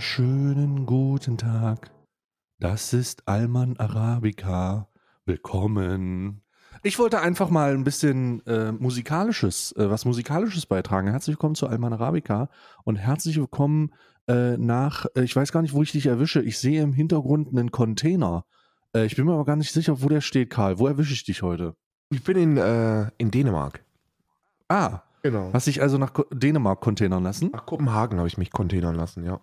wunderschönen guten Tag. Das ist Alman Arabica. Willkommen. Ich wollte einfach mal ein bisschen äh, musikalisches, äh, was musikalisches beitragen. Herzlich willkommen zu Alman Arabica und herzlich willkommen äh, nach, äh, ich weiß gar nicht, wo ich dich erwische. Ich sehe im Hintergrund einen Container. Äh, ich bin mir aber gar nicht sicher, wo der steht, Karl. Wo erwische ich dich heute? Ich bin in, äh, in Dänemark. Ah, Genau. hast dich also nach Dänemark containern lassen? Nach Kopenhagen habe ich mich containern lassen, ja.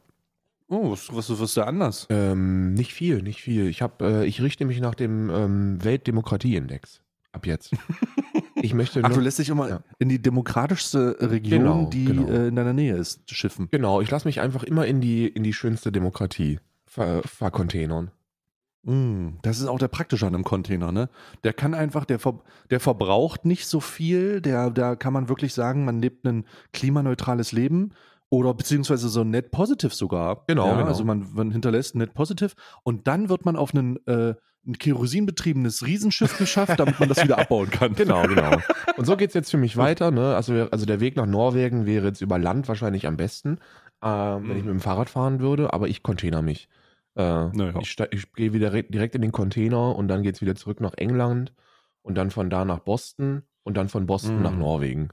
Oh, was, was, was ist da anders? Ähm, nicht viel, nicht viel. Ich, hab, äh, ich richte mich nach dem ähm, Weltdemokratieindex. Ab jetzt. Ich möchte Ach, nur, du lässt dich immer Ja. in die demokratischste Region, Genau, die genau. äh, in deiner Nähe ist, schiffen. Genau, ich lasse mich einfach immer in die, in die schönste Demokratie ver vercontainern. Mm, das ist auch der Praktische an einem Container, ne? Der kann einfach, der, ver der verbraucht nicht so viel, der, da kann man wirklich sagen, man lebt ein klimaneutrales Leben oder beziehungsweise so ein Net Positive sogar. Genau, ja, genau. Also man, man hinterlässt Net Positive und dann wird man auf einen, äh, ein kerosinbetriebenes Riesenschiff geschafft, damit man das wieder abbauen kann. Genau, genau. Und so geht es jetzt für mich weiter. Ne? Also, also der Weg nach Norwegen wäre jetzt über Land wahrscheinlich am besten, ähm, wenn ich mit dem Fahrrad fahren würde, aber ich container mich. Äh, Naja. Ich, ich gehe wieder re- direkt in den Container und dann geht es wieder zurück nach England und dann von da nach Boston und dann von Boston Mhm. nach Norwegen.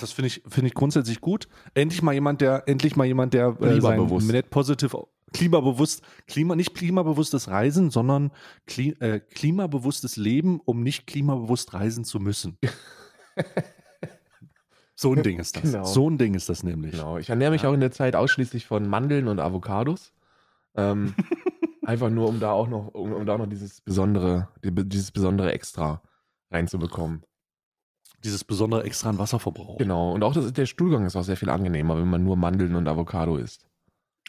Das finde ich, finde ich grundsätzlich gut. Endlich mal jemand, der, endlich mal jemand, der äh, Klimabewusst. Net Positive, klimabewusst, klima, nicht klimabewusstes Reisen, sondern kli, äh, klimabewusstes Leben, um nicht klimabewusst reisen zu müssen. so ein Ding ist das. Genau. So ein Ding ist das nämlich. Genau. Ich ernähre mich Ja. auch in der Zeit ausschließlich von Mandeln und Avocados. Ähm, einfach nur, um da auch noch, um, um da auch noch dieses besondere, die- dieses besondere Extra reinzubekommen. Dieses besondere extra an Wasserverbrauch. Genau. Und auch das, der Stuhlgang ist auch sehr viel angenehmer, wenn man nur Mandeln und Avocado isst.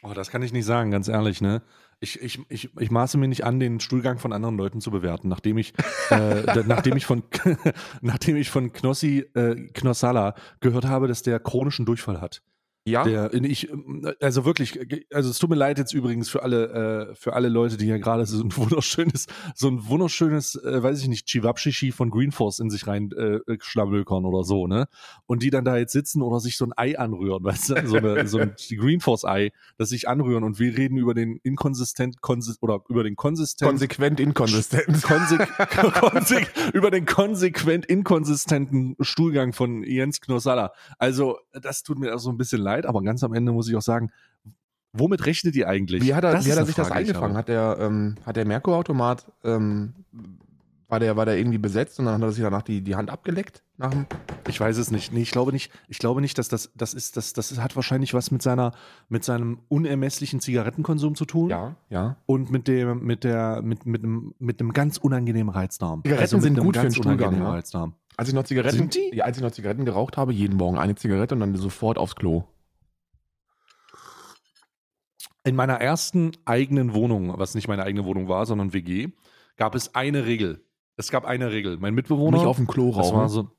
Oh, das kann ich nicht sagen, ganz ehrlich, ne? Ich, ich, ich, ich maße mir nicht an, den Stuhlgang von anderen Leuten zu bewerten, nachdem ich, äh, nachdem ich von, nachdem ich von Knossi, äh, Knossalla gehört habe, dass der chronischen Durchfall hat. Ja. Der, ich, also wirklich, also es tut mir leid jetzt übrigens für alle, äh, für alle Leute, die hier gerade so ein wunderschönes, so ein wunderschönes, äh, weiß ich nicht, Chivapchichi von Green Force in sich rein äh, schlammölkern oder so, ne? Und die dann da jetzt sitzen oder sich so ein Ei anrühren, weißt du? So, eine, so ein Green Force Ei, das sich anrühren und wir reden über den inkonsistent, konsis oder über den konsistent Konsequent inkonsistent. Konse konse über den konsequent inkonsistenten Stuhlgang von Jens Knossalla. Also, das tut mir auch so ein bisschen leid, aber ganz am Ende muss ich auch sagen, womit rechnet ihr eigentlich? Wie hat er, Das wie hat er sich das Frage, ich eingefangen? Hat der, ähm, hat der Merkur-Automat, ähm, war der, war der irgendwie besetzt und dann hat er sich danach die, die Hand abgeleckt? Ich weiß es nicht. Nee, ich glaube nicht. Ich glaube nicht, dass das, das ist, das, das hat wahrscheinlich was mit seiner, mit seinem unermesslichen Zigarettenkonsum zu tun. ja, ja. Und mit dem, mit der, mit, mit einem, mit einem ganz unangenehmen Reizdarm. Also Zigaretten mit sind gut für ganz den Stuhlgang, unangenehmen ja. Reizdarm. Als ich noch Zigaretten? Ja, als ich noch Zigaretten geraucht habe, jeden Morgen eine Zigarette und dann sofort aufs Klo. In meiner ersten eigenen Wohnung, was nicht meine eigene Wohnung war, sondern WG, gab es eine Regel. Es gab eine Regel. Mein Mitbewohner. Nicht auf dem Klo das war rauchen. so.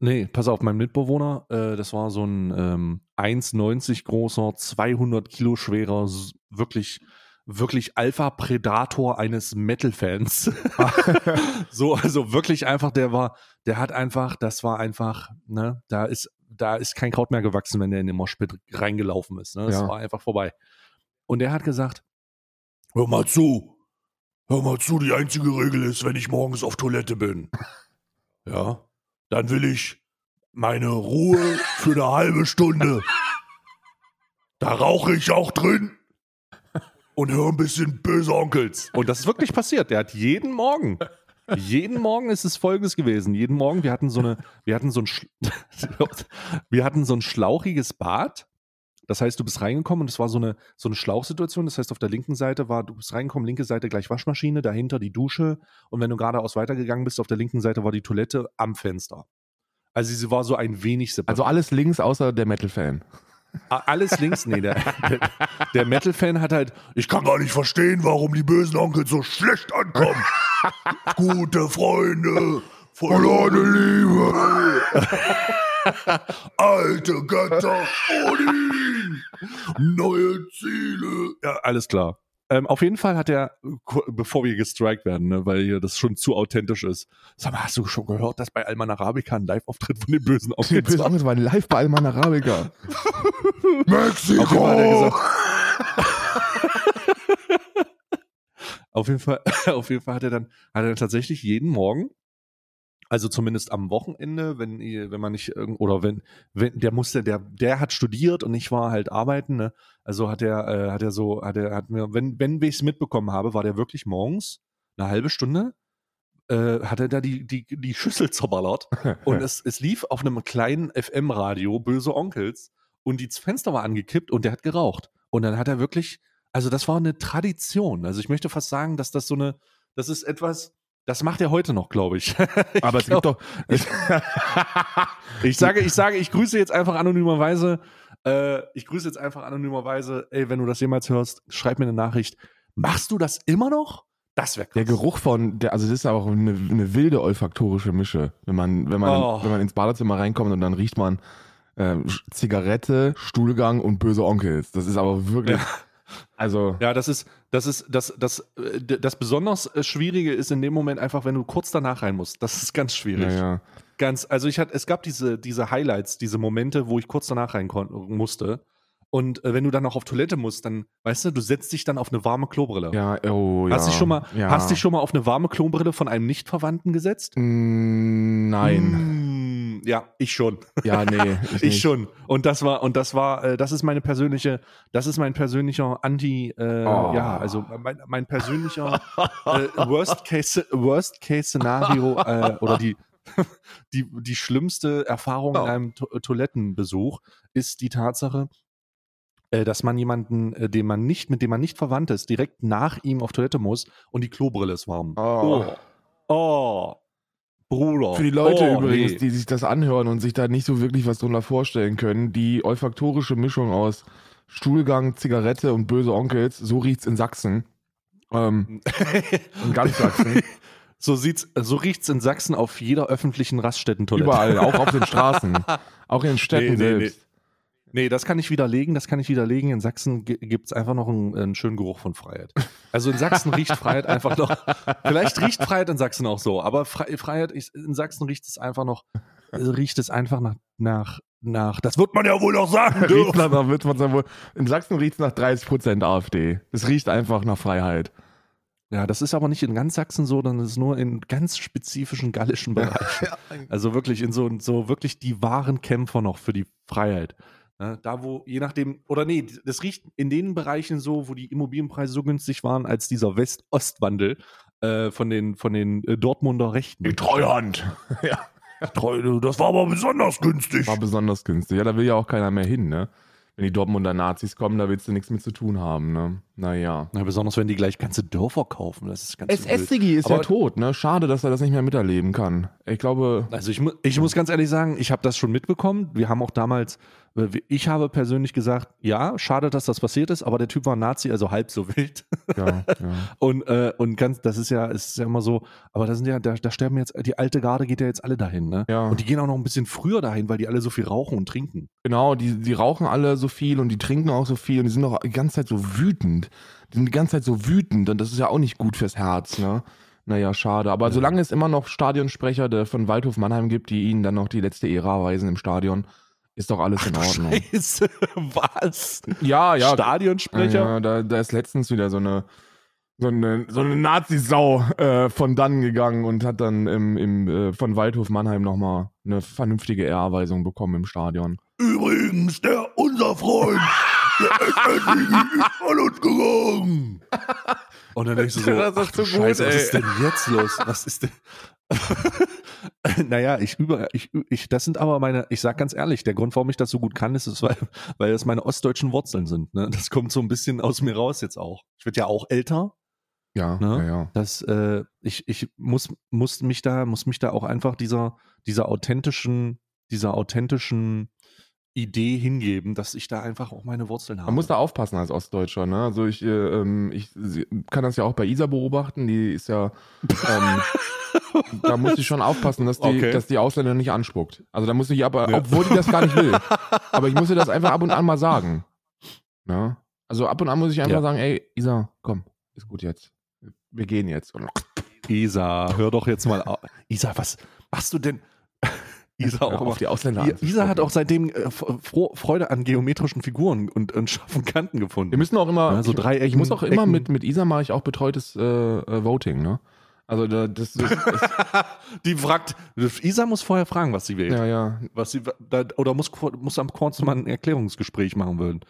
Nee, pass auf, mein Mitbewohner, äh, das war so ein ähm, 1,90 großer, 200 Kilo schwerer, wirklich, wirklich Alpha-Predator eines Metal-Fans. so, also wirklich einfach, der war, der hat einfach, das war einfach, ne, da ist, da ist kein Kraut mehr gewachsen, wenn der in den Moshpit reingelaufen ist. Ne? Das Ja. war einfach vorbei. Und der hat gesagt, hör mal zu, hör mal zu, die einzige Regel ist, wenn ich morgens auf Toilette bin, ja, dann will ich meine Ruhe für eine halbe Stunde. Da rauche ich auch drin und höre ein bisschen böse Onkels. Und das ist wirklich passiert. Der hat jeden Morgen, jeden Morgen ist es folgendes gewesen. Jeden Morgen, wir hatten so eine, wir hatten so ein, wir hatten so ein schlauchiges Bad. Das heißt, du bist reingekommen und es war so eine, so eine Schlauchsituation. Das heißt, auf der linken Seite war, du bist reingekommen, linke Seite gleich Waschmaschine, dahinter die Dusche. Und wenn du geradeaus weitergegangen bist, auf der linken Seite war die Toilette am Fenster. Also sie war so ein wenig separat. Also alles links außer der Metal-Fan. Alles links, nee, der, der, der Metal-Fan hat halt, ich kann gar nicht verstehen, warum die bösen Onkel so schlecht ankommen. Gute Freunde, verlorene Liebe. Alte Götter, Odin, neue Ziele. Ja, alles klar. Ähm, auf jeden Fall hat er, bevor wir gestrikt werden, ne, weil hier das schon zu authentisch ist. Sag mal, hast du schon gehört, dass bei Alman Arabica ein Live-Auftritt von den Bösen Die aufgeht? böse Onkel waren live bei Alman Arabica. Mexiko! Auf jeden Fall er auf, jeden Fall, auf jeden Fall hat er dann, hat er tatsächlich jeden Morgen, also zumindest am Wochenende, wenn, wenn man nicht oder wenn, wenn der musste, der, der hat studiert und ich war halt arbeiten, ne? Also hat er, äh, hat er so, hat er, hat mir, wenn, wenn ich es mitbekommen habe, war der wirklich morgens eine halbe Stunde, äh, hat er da die, die, die Schüssel zerballert und es, es lief auf einem kleinen FM-Radio Böse Onkels und die Fenster war angekippt und der hat geraucht. Und dann hat er wirklich, also das war eine Tradition. Also ich möchte fast sagen, dass das so eine, das ist etwas, das macht er heute noch, glaube ich. Ich Aber es glaub- gibt doch. Ich sage, ich sage, ich grüße jetzt einfach anonymerweise, äh, ich grüße jetzt einfach anonymerweise, ey, wenn du das jemals hörst, schreib mir eine Nachricht. Machst du das immer noch? Das wäre Der Geruch von, der, also das ist auch eine, eine wilde olfaktorische Mische. Wenn man, wenn man, Oh. wenn man ins Badezimmer reinkommt und dann riecht man äh, Zigarette, Stuhlgang und böse Onkels. Das ist aber wirklich, also Ja, das ist, das ist, das, das, äh, das besonders äh, Schwierige ist in dem Moment einfach, wenn du kurz danach rein musst. Das ist ganz schwierig. naja. Ganz, also ich hatte, es gab diese, diese Highlights, diese Momente, wo ich kurz danach rein musste. Und äh, wenn du dann noch auf Toilette musst, dann, weißt du, du setzt dich dann auf eine warme Klobrille. Ja, oh, ja. Hast dich schon mal, ja. hast dich schon mal auf eine warme Klobrille von einem Nichtverwandten gesetzt? Mm, Nein. Mm, ja, ich schon. Ja, nee. Ich, nicht. schon. Und das war, und das war, äh, das ist meine persönliche, das ist mein persönlicher Anti, äh, Oh. ja, also mein, mein persönlicher äh, Worst Case, Worst Case Szenario äh, oder die, die, die schlimmste Erfahrung Oh. in einem to Toilettenbesuch ist die Tatsache, äh, dass man jemanden, äh, dem man nicht, mit dem man nicht verwandt ist, direkt nach ihm auf Toilette muss und die Klobrille ist warm. Oh. Oh, oh. Bruder. Für die Leute oh, übrigens, nee. die sich das anhören und sich da nicht so wirklich was drunter vorstellen können, die olfaktorische Mischung aus Stuhlgang, Zigarette und böse Onkels, so riecht's in Sachsen. Ähm, in ganz Sachsen. So sieht's, so riecht's in Sachsen auf jeder öffentlichen Raststättentoilette. Überall, auch auf den Straßen. Auch in den Städten Nee, nee, selbst. Nee, das kann ich widerlegen, das kann ich widerlegen. In Sachsen gi- gibt's einfach noch einen, einen schönen Geruch von Freiheit. Also in Sachsen riecht Freiheit einfach noch. Vielleicht riecht Freiheit in Sachsen auch so, aber Fre Freiheit, ist- in Sachsen riecht es einfach noch, riecht es einfach nach, nach, nach, das wird man ja wohl noch sagen Riecht dürfen. nach, wird man wohl- in Sachsen riecht es nach 30% AfD. Es riecht einfach nach Freiheit. Ja, das ist aber nicht in ganz Sachsen so, sondern es ist nur in ganz spezifischen gallischen Bereichen. Also wirklich in so, so wirklich die wahren Kämpfer noch für die Freiheit. Ne, da wo, je nachdem, oder nee, das riecht in den Bereichen so, wo die Immobilienpreise so günstig waren, als dieser West-Ost-Wandel äh, von den, von den äh, Dortmunder Rechten. Treuhand. ja. Treu- Das war aber besonders günstig. War besonders günstig. Ja, da will ja auch keiner mehr hin, ne? Wenn die Dortmunder Nazis kommen, da willst du nichts mit zu tun haben, ne? Naja. Ja, besonders wenn die gleich ganze Dörfer kaufen. Das ist ganz übel. SS-Digi ist ja Aber- tot, ne? Schade, dass er das nicht mehr miterleben kann. Ich glaube, Also ich, mu ich muss ganz ehrlich sagen, ich habe das schon mitbekommen. Wir haben auch damals, ich habe persönlich gesagt, ja, schade, dass das passiert ist, aber der Typ war Nazi, also halb so wild. ja, ja. Und, äh, und ganz, das ist ja, es ist ja immer so, aber da sind ja, da, da sterben jetzt, die alte Garde geht ja jetzt alle dahin, ne? Ja. Und die gehen auch noch ein bisschen früher dahin, weil die alle so viel rauchen und trinken. Genau, die, die rauchen alle so viel und die trinken auch so viel und die sind auch die ganze Zeit so wütend. Die sind die ganze Zeit so wütend und das ist ja auch nicht gut fürs Herz, ne? Naja, schade. Aber solange es immer noch Stadionsprecher der von Waldhof Mannheim gibt, die ihnen dann noch die letzte Ära weisen im Stadion, ist doch alles in Ordnung. Scheiße, was? Ja, ja. Stadionsprecher? Ja, da, da ist letztens wieder so eine so eine, so eine Nazi-Sau äh, von dann gegangen und hat dann im, im, äh, von Waldhof Mannheim nochmal eine vernünftige Ehrerweisung bekommen im Stadion. Übrigens, der, unser Freund, der ist von uns gegangen. Und dann denkst du so, Das ist ach du so gut, Scheiße, was ey. ist denn jetzt los? Was ist denn... naja, ich über, ich, ich, das sind aber meine, ich sag ganz ehrlich, der Grund, warum ich das so gut kann, ist, es, weil, weil das meine ostdeutschen Wurzeln sind. Ne? Das kommt so ein bisschen aus mir raus jetzt auch. Ich werde ja auch älter. Ja, Ne? ja, ja. Das, äh, ich, ich muss, muss mich da, muss mich da auch einfach dieser, dieser authentischen, dieser authentischen Idee hingeben, dass ich da einfach auch meine Wurzeln habe. Man muss da aufpassen als Ostdeutscher, ne? Also ich, äh, ähm, ich kann das ja auch bei Isa beobachten, die ist ja, ähm, da muss ich schon aufpassen, dass die, Okay. dass die Ausländer nicht anspuckt. Also da muss ich aber, Ja. obwohl die das gar nicht will, aber ich muss ihr das einfach ab und an mal sagen. Ne? Also ab und an muss ich einfach Ja. sagen, ey, Isa, komm, ist gut jetzt. Wir gehen jetzt. Isa, hör doch jetzt mal auf. Isa, was machst du denn? Isa Hör auch auf, die Ausländer Isa hat auch seitdem äh, Fro- Freude an geometrischen Figuren und, und scharfen Kanten gefunden. Wir müssen auch immer, Ja, so ich, Dreiecken, ich muss auch immer Ecken. mit, mit Isa mache ich auch betreutes äh, äh, Voting, ne? Also da, das, das, das Die fragt, Isa muss vorher fragen, was sie wählt. ja, ja. Was sie, da, oder muss, muss am kurz mal ein Erklärungsgespräch machen wollen.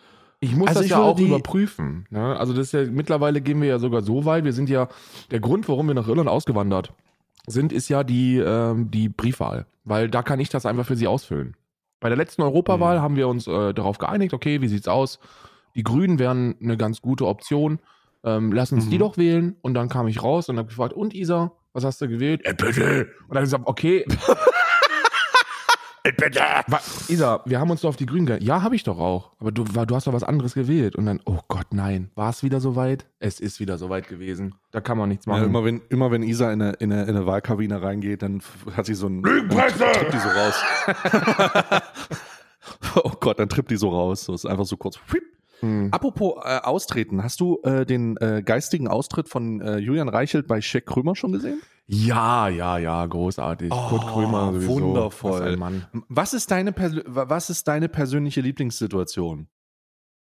Ich muss Also das ich ja auch überprüfen. Ne? Also das ist ja, mittlerweile gehen wir ja sogar so weit, wir sind ja, der Grund, warum wir nach Irland ausgewandert sind, ist ja die, ähm, die Briefwahl. Weil da kann ich das einfach für sie ausfüllen. Bei der letzten Europawahl Mhm. haben wir uns äh, darauf geeinigt, okay, wie sieht's aus? Die Grünen wären eine ganz gute Option. Ähm, lass uns die Mhm. doch wählen. Und dann kam ich raus und habe gefragt, und Isa, was hast du gewählt? Äh, bitte. Und dann hab ich gesagt, okay, Bitte! Wa- Isa, wir haben uns doch auf die Grünen geeinigt. Ja, habe ich doch auch. Aber du, du hast doch was anderes gewählt. Und dann, oh Gott, nein. War es wieder soweit? Es ist wieder soweit gewesen. Da kann man nichts Ja, machen. immer, wenn, immer wenn Isa in eine, in eine, in eine Wahlkabine reingeht, dann hat sie so ein. Lügenpresse! Dann trippt die so raus. oh Gott, dann trippt die so raus. So ist einfach so kurz. Hm. Apropos äh, Austreten, hast du äh, den äh, geistigen Austritt von äh, Julian Reichelt bei Shaq Krömer schon gesehen? Ja, ja, ja, großartig. Oh, Kurt Krömer sowieso. wundervoll. Was. Was ist deine, was ist deine persönliche Lieblingssituation?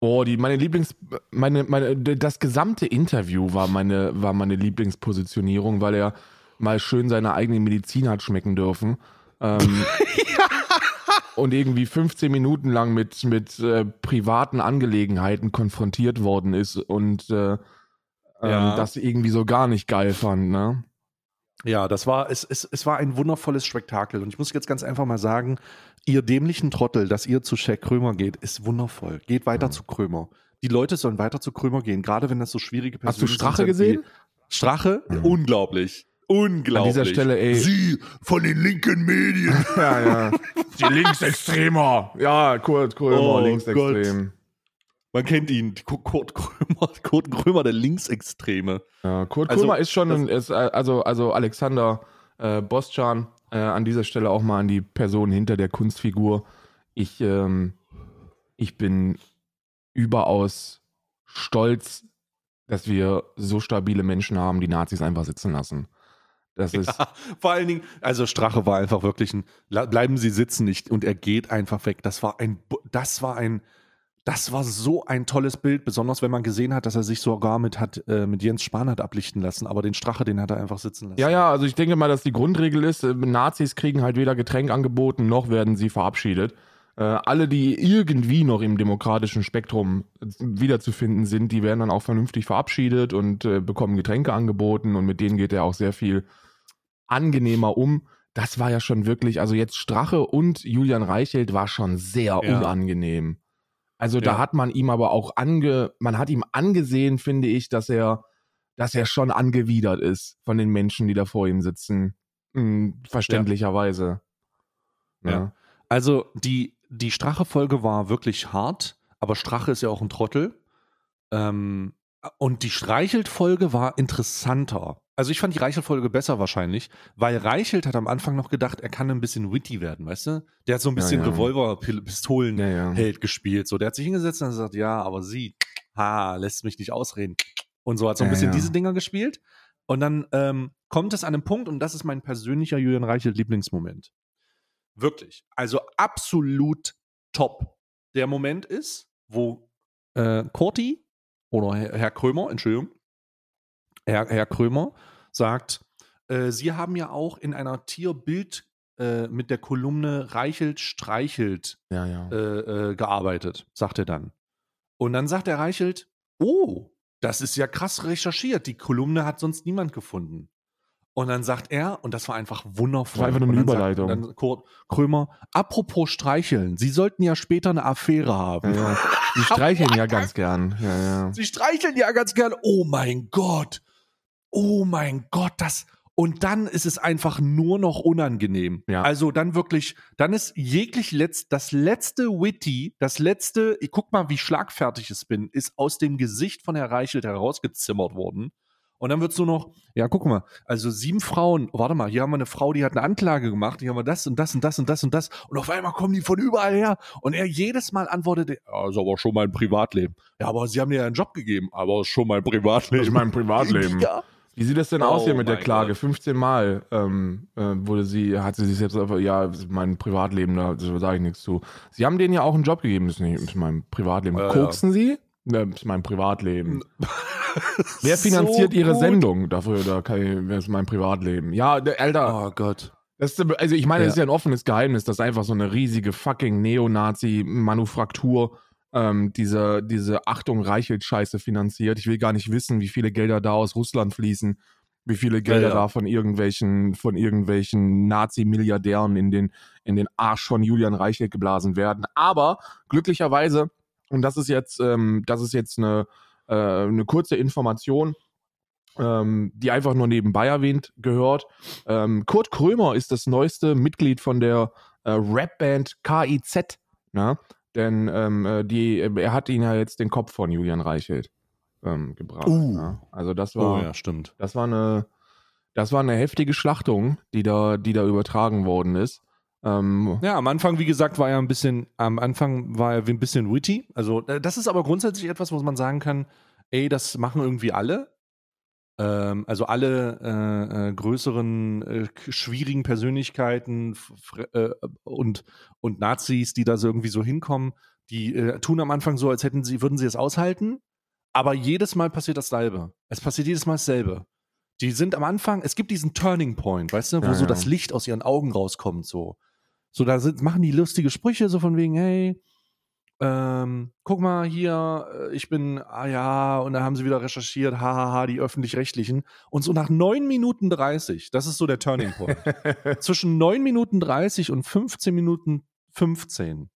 Oh, die, meine Lieblings, meine, meine, das gesamte Interview war meine, war meine Lieblingspositionierung, weil er mal schön seine eigene Medizin hat schmecken dürfen. Ähm, Und irgendwie 15 Minuten lang mit, mit äh, privaten Angelegenheiten konfrontiert worden ist und äh, Ja. ähm, das irgendwie so gar nicht geil fand, ne? Ja, das war, es, es, es war ein wundervolles Spektakel. Und ich muss jetzt ganz einfach mal sagen, ihr dämlichen Trottel, dass ihr zu Shaq Krömer geht, ist wundervoll. Geht weiter Mhm. zu Krömer. Die Leute sollen weiter zu Krömer gehen, gerade wenn das so schwierige Hast du Strache sind gesehen? Strache? Mhm. Unglaublich. Unglaublich. An dieser Stelle, ey. Sie von den linken Medien. Ja, ja. Die Linksextremer. Ja, Kurt Krömer, Oh linksextrem. Man kennt ihn, Kurt Krömer, Kurt Krömer, der Linksextreme. Ja, Kurt Also, Krömer ist schon, ein, ist, äh, also, also Alexander äh, Boschan, äh, an dieser Stelle auch mal an die Person hinter der Kunstfigur. Ich, ähm, ich bin überaus stolz, dass wir so stabile Menschen haben, die Nazis einfach sitzen lassen. Das ist, Vor allen Dingen, also Strache war einfach wirklich ein, bleiben Sie sitzen nicht und er geht einfach weg. Das war ein, das war ein, das war so ein tolles Bild, besonders wenn man gesehen hat, dass er sich sogar mit hat, äh, mit Jens Spahn hat ablichten lassen, aber den Strache, den hat er einfach sitzen lassen. Ja, ja, also ich denke mal, dass die Grundregel ist, äh, Nazis kriegen halt weder Getränk angeboten, noch werden sie verabschiedet. Äh, alle, die irgendwie noch im demokratischen Spektrum äh, wiederzufinden sind, die werden dann auch vernünftig verabschiedet und äh, bekommen Getränke angeboten und mit denen geht er auch sehr viel angenehmer um. Das war ja schon wirklich, also jetzt Strache und Julian Reichelt war schon sehr Ja. unangenehm. Also da Ja. hat man ihm aber auch ange, man hat ihm angesehen, finde ich, dass er, dass er schon angewidert ist von den Menschen, die da vor ihm sitzen. Hm, verständlicherweise. Ja. Also die, die Strache-Folge war wirklich hart, aber Strache ist ja auch ein Trottel. Ähm, und die Streichelt-Folge war interessanter. Also ich fand die Reichelt-Folge besser wahrscheinlich, weil Reichelt hat am Anfang noch gedacht, er kann ein bisschen witty werden, weißt du? Der hat so ein bisschen Ja, ja. Revolver-Pistolen-Held Ja, gespielt. So, der hat sich hingesetzt und gesagt, ja, aber sie, ha, lässt mich nicht ausreden. Und so hat so ein bisschen diese Dinger gespielt. Und dann ähm, kommt es an einem Punkt, und das ist mein persönlicher Julian Reichelt-Lieblingsmoment. Wirklich. Also absolut top. Der Moment ist, wo äh, Corti oder Herr Krömer, Entschuldigung, Herr, Herr Krömer sagt, äh, Sie haben ja auch in einer Tierbild äh, mit der Kolumne Reichelt streichelt Ja, ja. äh, äh, gearbeitet, sagt er dann. Und dann sagt der Reichelt, oh, das ist ja krass recherchiert. Die Kolumne hat sonst niemand gefunden. Und dann sagt er, und das war einfach wundervoll. Das war einfach nur eine Überleitung. Sagt, dann Kurt Krömer, apropos streicheln, Sie sollten ja später eine Affäre haben. ja, ja. Die streicheln ja ganz gern. Ja. Sie streicheln ja ganz gern. Oh mein Gott. Oh mein Gott, das. Und dann ist es einfach nur noch unangenehm. Ja. Also dann wirklich, dann ist jeglich letzt, das letzte Witty, das letzte, ich guck mal, wie schlagfertig es bin, ist aus dem Gesicht von Herr Reichelt herausgezimmert worden. Und dann wird's nur noch, ja, guck mal, also sieben Frauen, warte mal, hier haben wir eine Frau, die hat eine Anklage gemacht, hier haben wir das und das und das und das und das. Und auf einmal kommen die von überall her. Und er jedes Mal antwortete, ja, ist aber schon mein Privatleben. Ja, aber sie haben dir ja einen Job gegeben, aber ist schon mein Privatleben. Das ist mein Privatleben. Ja. Wie sieht das denn Oh aus hier mit der Klage? Gott. 15 Mal ähm, äh, wurde sie, hat sie sich jetzt einfach, ja, mein Privatleben, da sage ich nichts zu. Sie haben denen ja auch einen Job gegeben, das ist nicht ist mein Privatleben. Ja, Koksen sie? Ja, das ist mein Privatleben. Wer So finanziert ihre gut. Sendung? Dafür, da kann ich, das ist mein Privatleben. Ja, der, Alter, Oh Gott. das also ich meine, das Ja. ist ja ein offenes Geheimnis, dass einfach so eine riesige fucking Neonazi-Manufaktur ähm, diese, diese Achtung Reichelt-Scheiße finanziert. Ich will gar nicht wissen, wie viele Gelder da aus Russland fließen, wie viele Gelder ja. da von irgendwelchen, von irgendwelchen Nazi-Milliardären in den, in den Arsch von Julian Reichelt geblasen werden. Aber glücklicherweise, und das ist jetzt, ähm, das ist jetzt eine, äh, eine kurze Information, ähm, die einfach nur nebenbei erwähnt gehört. Ähm, Kurt Krömer ist das neueste Mitglied von der äh, Rapband KIZ. Ne? Denn ähm, äh, die, er hat ihn ja jetzt den Kopf von Julian Reichelt ähm, gebracht. Uh. Ne? Also das Oh war, ja, stimmt. das war eine, das war eine heftige Schlachtung, die da, die da übertragen worden ist. Ähm, Ja, am Anfang, wie gesagt, war er ein bisschen, am Anfang war er ein bisschen witty. Also, äh, das ist aber grundsätzlich etwas, wo man sagen kann, ey, das machen irgendwie alle. Ähm, also alle äh, äh, größeren, äh, schwierigen Persönlichkeiten äh, und, und Nazis, die da so irgendwie so hinkommen, die äh, tun am Anfang so, als hätten sie, würden sie es aushalten, aber jedes Mal passiert dasselbe. Es passiert jedes Mal dasselbe. Die sind am Anfang, es gibt diesen Turning Point, weißt du, wo Ja, so ja. das Licht aus ihren Augen rauskommt, so. So, da sind, machen die lustige Sprüche, so von wegen, hey, ähm, guck mal hier, äh, ich bin, ah ja, und dann haben sie wieder recherchiert, hahaha, die öffentlich-rechtlichen. Und so nach 9 Minuten 30, das ist so der Turning Point. Zwischen 9 Minuten 30 und 15 Minuten 15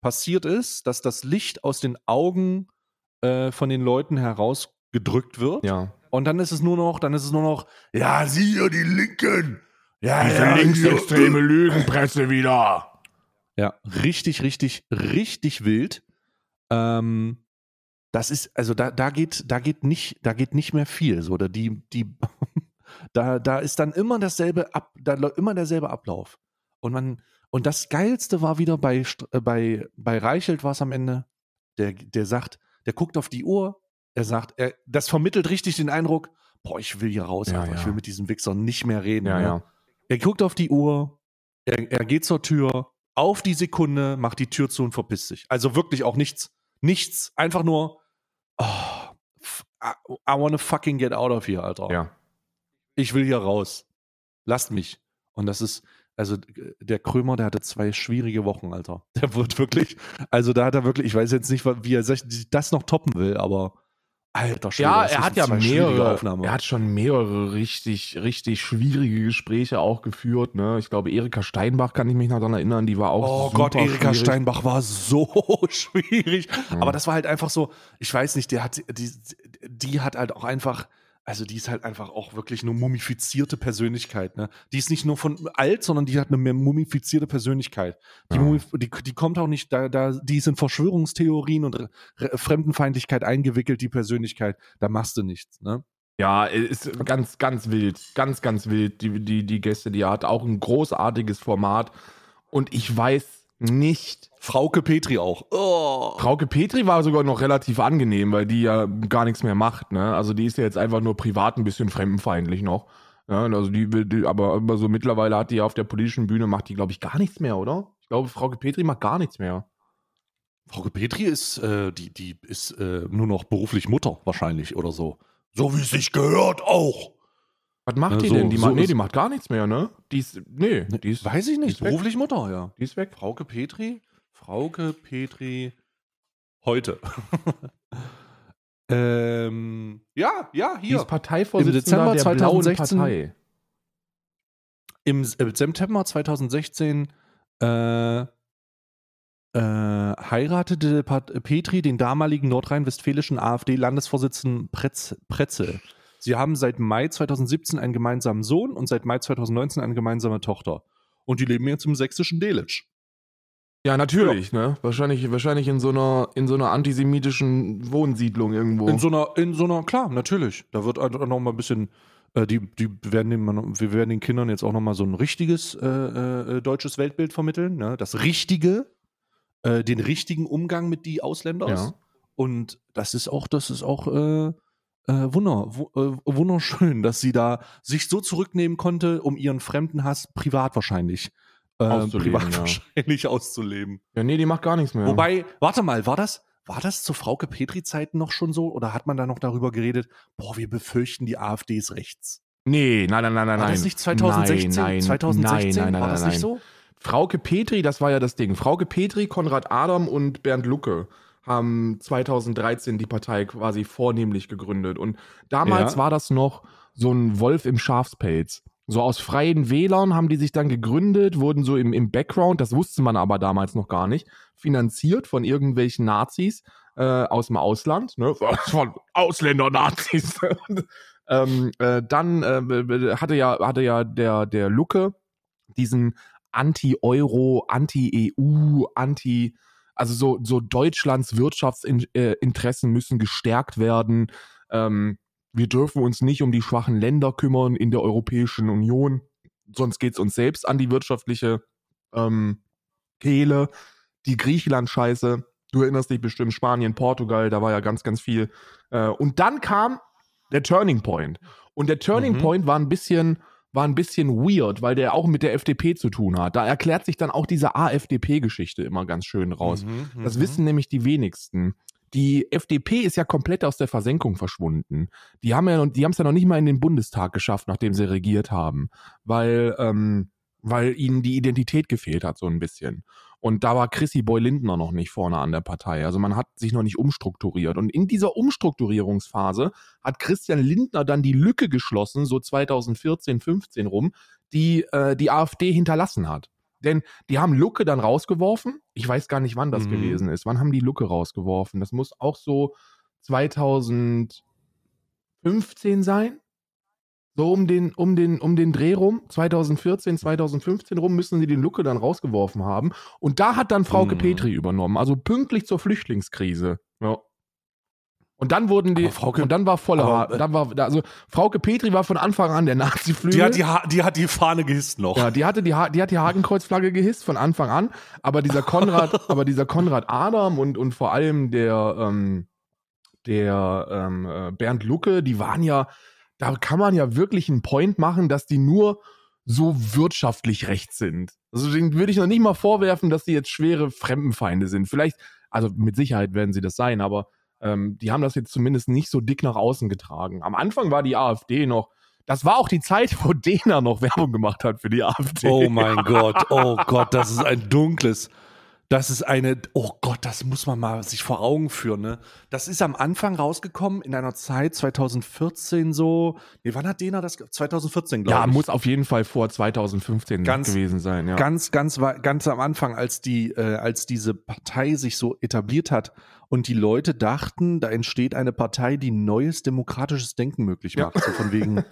passiert ist, dass das Licht aus den Augen äh, von den Leuten herausgedrückt wird. ja. Und dann ist es nur noch, dann ist es nur noch, ja, sie hier, die Linken. Ja, Diese ja, linksextreme hier. Lügenpresse wieder. Ja, richtig, richtig, richtig wild. Ähm, das ist, also da, da geht, da geht nicht, da geht nicht mehr viel. So, da die, die, da, da ist dann immer dasselbe ab, da immer derselbe Ablauf. Und man, und das Geilste war wieder bei, äh, bei, bei Reichelt war es am Ende, der, der sagt, der guckt auf die Uhr, er sagt, er, das vermittelt richtig den Eindruck, boah, ich will hier raus, Ja, Alter, ich ja. will mit diesem Wichser nicht mehr reden. Ja, ne? Er guckt auf die Uhr, er, er geht zur Tür, auf die Sekunde, macht die Tür zu und verpisst sich. Also wirklich auch nichts. Nichts. Einfach nur, oh, I, I wanna fucking get out of here, Alter. Ja. Ich will hier raus. Lasst mich. Und das ist, also der Krömer, der hatte zwei schwierige Wochen, Alter. Der wird wirklich, also da hat er wirklich, ich weiß jetzt nicht, wie er das noch toppen will, aber alter Schwede, Ja, er hat ja mehrere, er hat schon mehrere richtig, richtig schwierige Gespräche auch geführt. Ne? Ich glaube, Erika Steinbach kann ich mich noch daran erinnern, die war auch Oh Gott, Erika schwierig. Steinbach war so schwierig. Ja. Aber das war halt einfach so, ich weiß nicht, der hat, die, die hat halt auch einfach, also die ist halt einfach auch wirklich eine mumifizierte Persönlichkeit. Ne? Die ist nicht nur von alt, sondern die hat eine mehr mumifizierte Persönlichkeit. Die, Ja. mumif- die, die kommt auch nicht, da, da, die ist in Verschwörungstheorien und Re- Re- Fremdenfeindlichkeit eingewickelt, die Persönlichkeit. Da machst du nichts. Ne? Ja, ist ganz, ganz wild. Ganz, ganz wild, die, die, die Gäste, die hat. Auch ein großartiges Format. Und ich weiß nicht. Frauke Petri auch. Oh. Frauke Petri war sogar noch relativ angenehm, weil die ja gar nichts mehr macht. Ne? Also die ist ja jetzt einfach nur privat ein bisschen fremdenfeindlich noch. Ja, also die, die aber, aber so mittlerweile hat die ja auf der politischen Bühne, macht die, glaube ich, gar nichts mehr, oder? Ich glaube, Frauke Petri macht gar nichts mehr. Frauke Petri ist, äh, die, die ist äh, nur noch beruflich Mutter wahrscheinlich oder so. So wie es sich gehört auch. Was macht Ja, die so- denn? Die so macht, nee, die macht gar nichts mehr, ne? Die ist, nee, die ist, Weiß ich die nicht. Beruflich Mutter, ja. die ist weg. Frauke Petri? Frauke Petri heute. ähm, ja, ja, Die hier. ist Parteivorsitzender Im Dezember der 2016 blauen Partei. Im September 2016 äh, äh, heiratete Petri den damaligen nordrhein-westfälischen AfD-Landesvorsitzenden Pretz Pretzel. Sie haben seit Mai 2017 einen gemeinsamen Sohn und seit Mai 2019 eine gemeinsame Tochter. Und die leben jetzt im sächsischen Delitzsch. Ja, natürlich, ne? Wahrscheinlich, wahrscheinlich in so einer, in so einer antisemitischen Wohnsiedlung irgendwo. In so einer, in so einer, klar, natürlich. Da wird auch noch mal ein bisschen, äh, die, die werden dem, wir werden den Kindern jetzt auch noch mal so ein richtiges äh, äh, deutsches Weltbild vermitteln, ne? Das Richtige, äh, den richtigen Umgang mit die Ausländers. Ja. Und das ist auch, das ist auch äh, wunder, wu- äh, wunderschön, dass sie da sich so zurücknehmen konnte, um ihren Fremdenhass privat wahrscheinlich äh, privat ja. wahrscheinlich auszuleben. ja, nee, die macht gar nichts mehr. Wobei, warte mal, war das, war das zu Frauke Petri-Zeiten noch schon so? Oder hat man da noch darüber geredet, boah, wir befürchten, die AfD ist rechts? nee, nein, nein, nein, nein. War das nicht 2016? Nein, nein, 2016? nein, nein, war das nein, nicht so? Frauke Petri, das war ja das Ding. Frauke Petri, Konrad Adam und Bernd Lucke haben 2013 die Partei quasi vornehmlich gegründet. Und damals Ja. war das noch so ein Wolf im Schafspelz. So aus freien Wählern haben die sich dann gegründet, wurden so im, im Background, das wusste man aber damals noch gar nicht, finanziert von irgendwelchen Nazis äh, aus dem Ausland, ne? von Ausländer-Nazis. ähm, äh, dann äh, hatte ja, hatte ja der, der Lucke diesen Anti-Euro, Anti-EU, Anti, also so, so Deutschlands Wirtschaftsinteressen müssen gestärkt werden. Ähm, wir dürfen uns nicht um die schwachen Länder kümmern in der Europäischen Union, sonst geht es uns selbst an die wirtschaftliche ähm, Kehle. Die Griechenland-Scheiße, du erinnerst dich bestimmt, Spanien, Portugal, da war ja ganz, ganz viel. Äh, und dann kam der Turning Point. Und der Turning Mhm. Point war ein bisschen, war ein bisschen weird, weil der auch mit der FDP zu tun hat. Da erklärt sich dann auch diese AfDP-Geschichte immer ganz schön raus. Mhm, Das mhm. wissen nämlich die wenigsten. Die FDP ist ja komplett aus der Versenkung verschwunden. Die haben ja, die haben es ja noch nicht mal in den Bundestag geschafft, nachdem sie regiert haben, weil, ähm, weil ihnen die Identität gefehlt hat so ein bisschen. Und da war Chrissy Boy Lindner noch nicht vorne an der Partei. Also man hat sich noch nicht umstrukturiert. Und in dieser Umstrukturierungsphase hat Christian Lindner dann die Lücke geschlossen, so 2014, 15 rum, die äh, die AfD hinterlassen hat. Denn die haben Lucke dann rausgeworfen. Ich weiß gar nicht, wann das Mhm. gewesen ist. Wann haben die Lucke rausgeworfen? Das muss auch so 2015 sein. So um den, um den, um den Dreh rum, 2014, 2015 rum, müssen sie den Lucke dann rausgeworfen haben. Und da hat dann Frauke Mhm. Petri übernommen, also pünktlich zur Flüchtlingskrise. Ja. Und dann wurden die, Frauke- und dann war voller, aber, äh, dann war, also Frauke Petri war von Anfang an der Nazi-Flügel. Die hat die, Ha- die hat die Fahne gehisst noch. Ja, die hatte die, Ha- die hat die Hakenkreuzflagge gehisst von Anfang an, aber dieser Konrad, aber dieser Konrad Adam und, und vor allem der, ähm, der ähm, äh, Bernd Lucke, die waren ja, da kann man ja wirklich einen Point machen, dass die nur so wirtschaftlich rechts sind. Also den würde ich noch nicht mal vorwerfen, dass die jetzt schwere Fremdenfeinde sind. Vielleicht, also mit Sicherheit werden sie das sein, aber ähm, die haben das jetzt zumindest nicht so dick nach außen getragen. Am Anfang war die AfD noch, das war auch die Zeit, wo Dena noch Werbung gemacht hat für die AfD. Oh mein Gott, oh Gott, das ist ein dunkles. Das ist eine, oh Gott, das muss man mal sich vor Augen führen, ne? Das ist am Anfang rausgekommen in einer Zeit 2014 so. Nee, wann hat Dena das? ge- 2014, glaube Ja, ich. muss auf jeden Fall vor 2015 Ganz- gewesen sein, ja. Ganz, ganz, ganz am Anfang, als die, äh, als diese Partei sich so etabliert hat und die Leute dachten, da entsteht eine Partei, die neues demokratisches Denken möglich Ja. macht. So von wegen,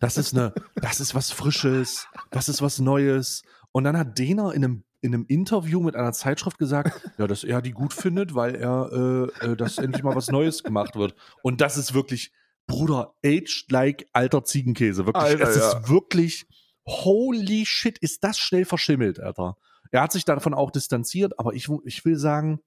das ist eine, das ist was Frisches, das ist was Neues. Und dann hat Dehner in einem, in einem Interview mit einer Zeitschrift gesagt, ja, dass er die gut findet, weil er, äh, äh, dass endlich mal was Neues gemacht wird. Und das ist wirklich, Bruder, aged like alter Ziegenkäse. Wirklich, Alter, es ja. ist wirklich, holy shit, ist das schnell verschimmelt, Alter. Er hat sich davon auch distanziert, aber ich, ich will sagen,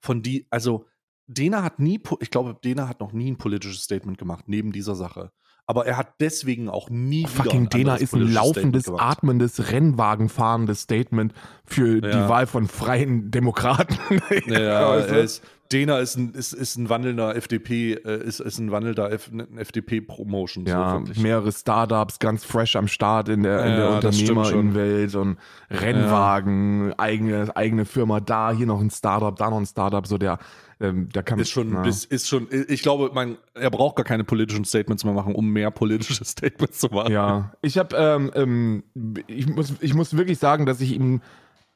von die, also Dena hat nie, ich glaube, Dena hat noch nie ein politisches Statement gemacht, neben dieser Sache. Aber er hat deswegen auch nie wieder Fucking Dena ist ein laufendes, atmendes, Rennwagenfahrendes Statement für die Ja. Wahl von freien Demokraten. Ja, er ist, Dena ist ein, ist, ist ein wandelnder FDP, äh, ist, ist ein wandelnder FDP-Promotion. ja, so mehrere Startups, ganz fresh am Start in der, in Ja, der. Unternehmerinnenwelt und Rennwagen, eigene, eigene Firma da, hier noch ein Startup, da noch ein Startup, so der, ähm, der kann Ist schon, ist, ist schon, ich glaube, man, er braucht gar keine politischen Statements mehr machen, um mehr politische Statements zu machen. Ja, ich habe, ähm, ähm, ich muss, ich muss wirklich sagen, dass ich ihm,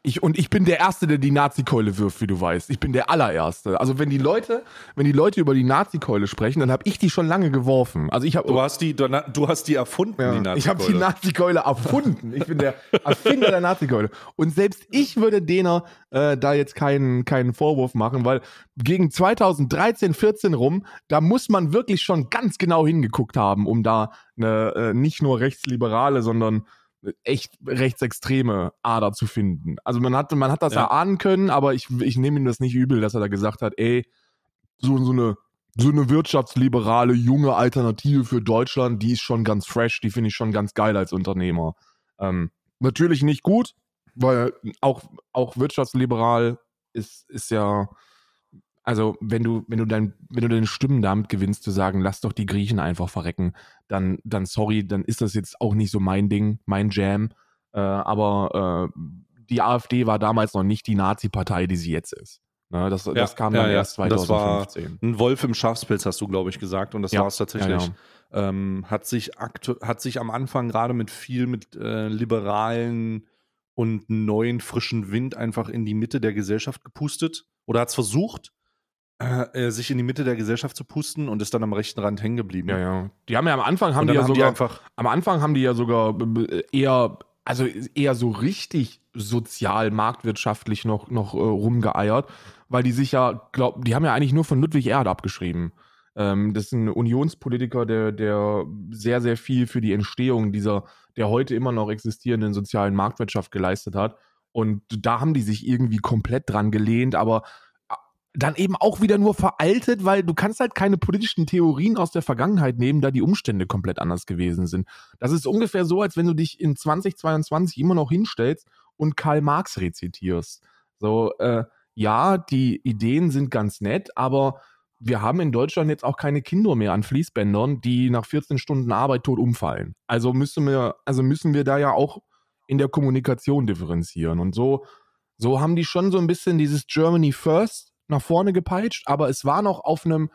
Ich, und ich bin der Erste, der die Nazi-Keule wirft, wie du weißt. Ich bin der allererste. Also wenn die Leute, wenn die Leute über die Nazi-Keule sprechen, dann habe ich die schon lange geworfen. Also ich habe Du hast die, du, hast die erfunden, ja, die Nazi-Keule. ich habe die Nazi-Keule erfunden. Ich bin der Erfinder der Nazi-Keule. Und selbst ich würde denen äh, da jetzt keinen, keinen Vorwurf machen, weil gegen 2013, 14 rum, da muss man wirklich schon ganz genau hingeguckt haben, um da eine äh, nicht nur rechtsliberale, sondern echt rechtsextreme Ader zu finden. Also man hat, man hat das Ja. erahnen können, aber ich, ich nehme ihm das nicht übel, dass er da gesagt hat, ey, so, so eine so eine wirtschaftsliberale junge Alternative für Deutschland, die ist schon ganz fresh, die finde ich schon ganz geil als Unternehmer. Ähm, natürlich nicht gut, weil auch, auch wirtschaftsliberal ist, ist ja, also wenn du, wenn du dein, wenn du deine Stimmen damit gewinnst, zu sagen, lass doch die Griechen einfach verrecken, dann, dann sorry, dann ist das jetzt auch nicht so mein Ding, mein Jam. Äh, aber äh, die AfD war damals noch nicht die Nazi-Partei, die sie jetzt ist. Ne, das, das kam ja, dann ja. erst Das war 2015. Ein Wolf im Schafspilz hast du, glaube ich, gesagt. Und das Ja, war es tatsächlich. ja, Ähm, hat, sich hat sich am Anfang gerade mit viel mit äh, liberalen und neuen frischen Wind einfach in die Mitte der Gesellschaft gepustet. Oder hat es versucht, äh, äh, sich in die Mitte der Gesellschaft zu pusten und ist dann am rechten Rand hängen geblieben. Ja, ja. Die haben ja am Anfang haben die ja haben die sogar einfach am Anfang haben die ja sogar äh, eher also eher so richtig sozial marktwirtschaftlich noch noch äh, rumgeeiert, weil die sich ja glaub, die haben ja eigentlich nur von Ludwig Erd abgeschrieben. Ähm, das ist ein Unionspolitiker, der der sehr sehr viel für die Entstehung dieser der heute immer noch existierenden sozialen Marktwirtschaft geleistet hat und da haben die sich irgendwie komplett dran gelehnt, aber dann eben auch wieder nur veraltet, weil du kannst halt keine politischen Theorien aus der Vergangenheit nehmen, da die Umstände komplett anders gewesen sind. Das ist ungefähr so, als wenn du dich in 2022 immer noch hinstellst und Karl Marx rezitierst. So, äh, ja, die Ideen sind ganz nett, aber wir haben in Deutschland jetzt auch keine Kinder mehr an Fließbändern, die nach 14 Stunden Arbeit tot umfallen. Also müssen wir, also müssen wir da ja auch in der Kommunikation differenzieren. Und so, so haben die schon so ein bisschen dieses Germany First nach vorne gepeitscht, aber es war noch auf einem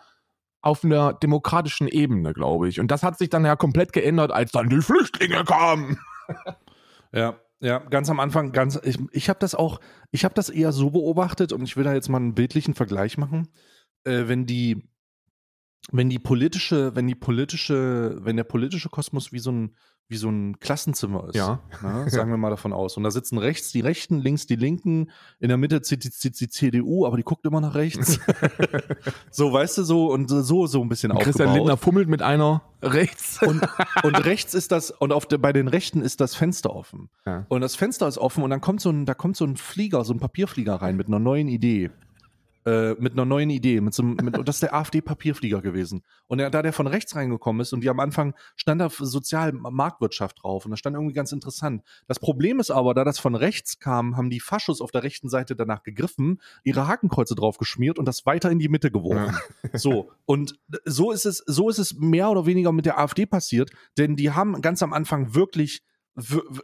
auf einer demokratischen Ebene, glaube ich. Und das hat sich dann ja komplett geändert, als dann die Flüchtlinge kamen. Ja, ja, ganz am Anfang, ganz, ich, ich habe das auch, ich habe das eher so beobachtet und ich will da jetzt mal einen bildlichen Vergleich machen. Äh, wenn die, wenn die politische, wenn die politische, wenn der politische Kosmos wie so ein, wie so ein Klassenzimmer ist, Ja. ne, sagen wir mal davon aus. Und da sitzen rechts die Rechten, links die Linken, in der Mitte sitzt die, die, die CDU, aber die guckt immer nach rechts. so, weißt du, so und so, so ein bisschen Christian aufgebaut. Lindner fummelt mit einer rechts. Und, und rechts ist das, und auf der, bei den Rechten ist das Fenster offen. Ja. Und das Fenster ist offen und dann kommt so ein, da kommt so ein Flieger, so ein Papierflieger rein mit einer neuen Idee. Äh, mit einer neuen Idee, mit so einem, mit, und das ist der AfD-Papierflieger gewesen. Und der, da der von rechts reingekommen ist und die am Anfang stand da sozial Marktwirtschaft drauf und das stand irgendwie ganz interessant. Das Problem ist aber, da das von rechts kam, haben die Faschos auf der rechten Seite danach gegriffen, ihre Hakenkreuze drauf geschmiert und das weiter in die Mitte geworfen. So, und so ist es, so ist es mehr oder weniger mit der AfD passiert, denn die haben ganz am Anfang wirklich,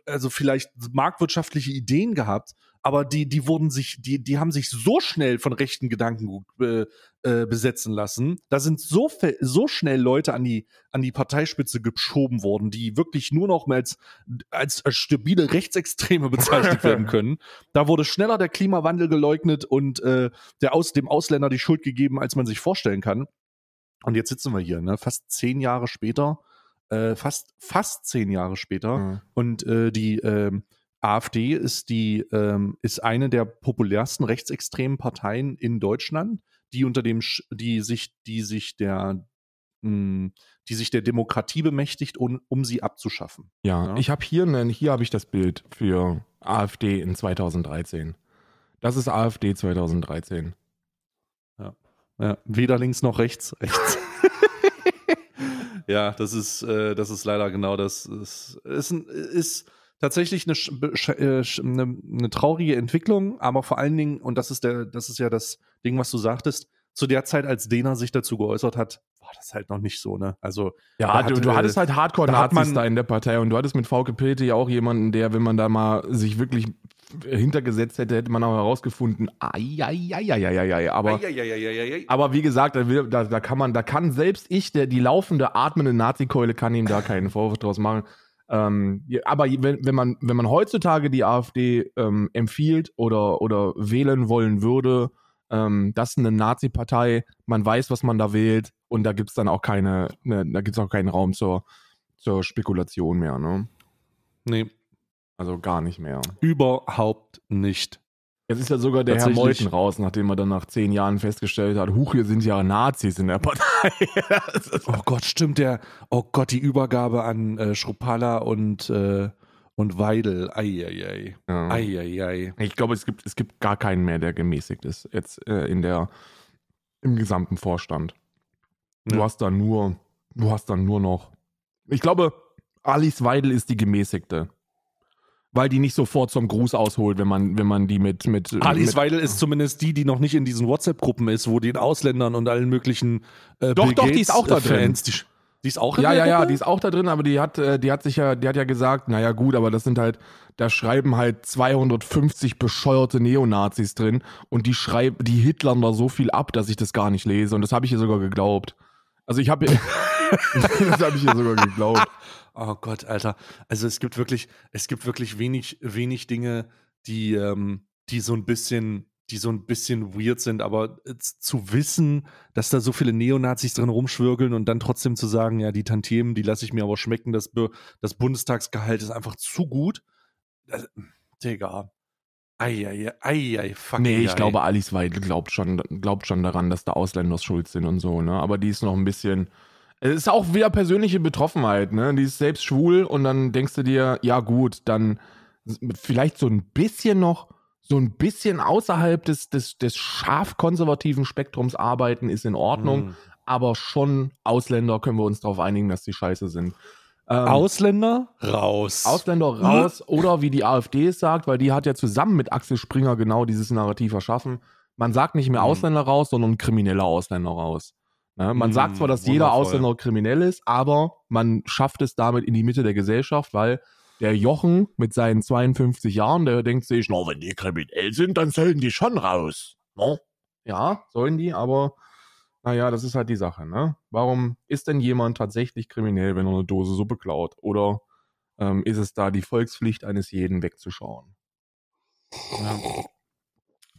also vielleicht marktwirtschaftliche Ideen gehabt, aber die, die wurden sich, die, die haben sich so schnell von rechten Gedanken äh, äh, besetzen lassen. Da sind so, so schnell Leute an die, an die Parteispitze geschoben worden, die wirklich nur noch mal als, als, als stabile Rechtsextreme bezeichnet werden können. Da wurde schneller der Klimawandel geleugnet und äh, der aus, dem Ausländer die Schuld gegeben, als man sich vorstellen kann. Und jetzt sitzen wir hier, ne? fast zehn Jahre später, äh, fast, fast zehn Jahre später. Mhm. Und äh, die ähm, AfD ist die ähm, ist eine der populärsten rechtsextremen Parteien in Deutschland, die unter dem Sch- die sich die sich der mh, die sich der Demokratie bemächtigt, um, um sie abzuschaffen. Ja, Ja. ich habe hier, ne- hier habe ich das Bild für AfD in 2013. Das ist AfD 2013. Ja, weder links noch rechts. Rechts. ja, das ist, äh, das ist leider genau das. Ist, ist, ist tatsächlich eine, sch- äh, eine, eine traurige Entwicklung, aber vor allen Dingen, und das ist der, das ist ja das Ding, was du sagtest, zu der Zeit, als Dena sich dazu geäußert hat, war das halt noch nicht so, ne? Also, Ja, da du, du hattest halt da hat Hardcore-Nazis man- da in der Partei und du hattest mit Pilte ja auch jemanden, der, wenn man da mal sich wirklich hintergesetzt hätte, hätte man auch herausgefunden, ai, aber, Eieieiei. aber wie gesagt, da, da, da kann man, da kann selbst ich, der die laufende, atmende Nazi-Keule, kann ihm da keinen Vorwurf draus machen. Ähm, aber wenn, wenn, man, wenn man heutzutage die AfD ähm, empfiehlt oder, oder wählen wollen würde, ähm, das ist eine Nazi-Partei, man weiß, was man da wählt und da gibt es dann auch keine, ne, da gibt es auch keinen Raum zur, zur Spekulation mehr, ne? Nee, Also gar nicht mehr. überhaupt nicht. Jetzt ist ja sogar der Herr. Meuthen raus, nachdem er dann nach zehn Jahren festgestellt hat, huch, hier sind ja Nazis in der Partei. Oh Gott, stimmt der. Oh Gott, die Übergabe an äh, Schrupalla und, äh, und Weidel. Eieiei. ja. Eieiei. Ich glaube, es gibt, es gibt gar keinen mehr, der gemäßigt ist, jetzt äh, in der, im gesamten Vorstand. Du Ja. hast dann nur, du hast dann nur noch. Ich glaube, Alice Weidel ist die gemäßigte. Weil die nicht sofort zum Gruß ausholt, wenn man, wenn man die mit. mit Alice mit, Weidel ist zumindest die, die noch nicht in diesen WhatsApp-Gruppen ist, wo den Ausländern und allen möglichen äh, Doch, Bill doch, die Gates, ist auch da äh, drin. Fans, Die, die ist auch in Ja, der ja, ja, Gruppe? die ist auch da drin, aber die hat, äh, die hat sich ja, die hat ja gesagt, naja gut, aber das sind halt, da schreiben halt 250 bescheuerte Neonazis drin und die schreiben, die hitlern da so viel ab, dass ich das gar nicht lese und das habe ich ihr sogar geglaubt. Also ich habe, das habe ich ihr sogar geglaubt. Oh Gott, Alter. Also es gibt wirklich, es gibt wirklich wenig, wenig Dinge, die, ähm, die so ein bisschen, die so ein bisschen weird sind, aber äh, zu wissen, dass da so viele Neonazis drin rumschwirgeln und dann trotzdem zu sagen, ja, die Tantiemen, die lasse ich mir aber schmecken, das, Be- das Bundestagsgehalt ist einfach zu gut. Äh, Digga. Eieiei, eieiei, fuck. Nee, ich glaube, Alice Weidel glaubt schon, glaubt schon daran, dass da Ausländer schuld sind und so, ne? Aber die ist noch ein bisschen. Es ist auch wieder persönliche Betroffenheit, ne? Die ist selbst schwul und dann denkst du dir, ja gut, dann vielleicht so ein bisschen noch, so ein bisschen außerhalb des, des, des scharf konservativen Spektrums arbeiten ist in Ordnung, Hm. aber schon Ausländer können wir uns darauf einigen, dass die scheiße sind. Ähm, Ausländer raus. Ausländer raus oder wie die AfD es sagt, weil die hat ja zusammen mit Axel Springer genau dieses Narrativ erschaffen. Man sagt nicht mehr Mhm. Ausländer raus, sondern kriminelle Ausländer raus. Ne? Man Mhm, sagt zwar, dass jeder wundervoll. Ausländer kriminell ist, aber man schafft es damit in die Mitte der Gesellschaft, weil der Jochen mit seinen 52 Jahren, der denkt sich, na, wenn die kriminell sind, dann sollen die schon raus. No? Ja, sollen die, aber naja, das ist halt die Sache, ne? Warum ist denn jemand tatsächlich kriminell, wenn er eine Dose Suppe klaut? Oder ähm, ist es da die Volkspflicht eines jeden wegzuschauen?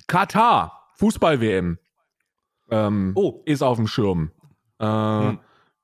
Katar, Fußball-WM, ähm, Oh. ist auf dem Schirm. Äh, Hm.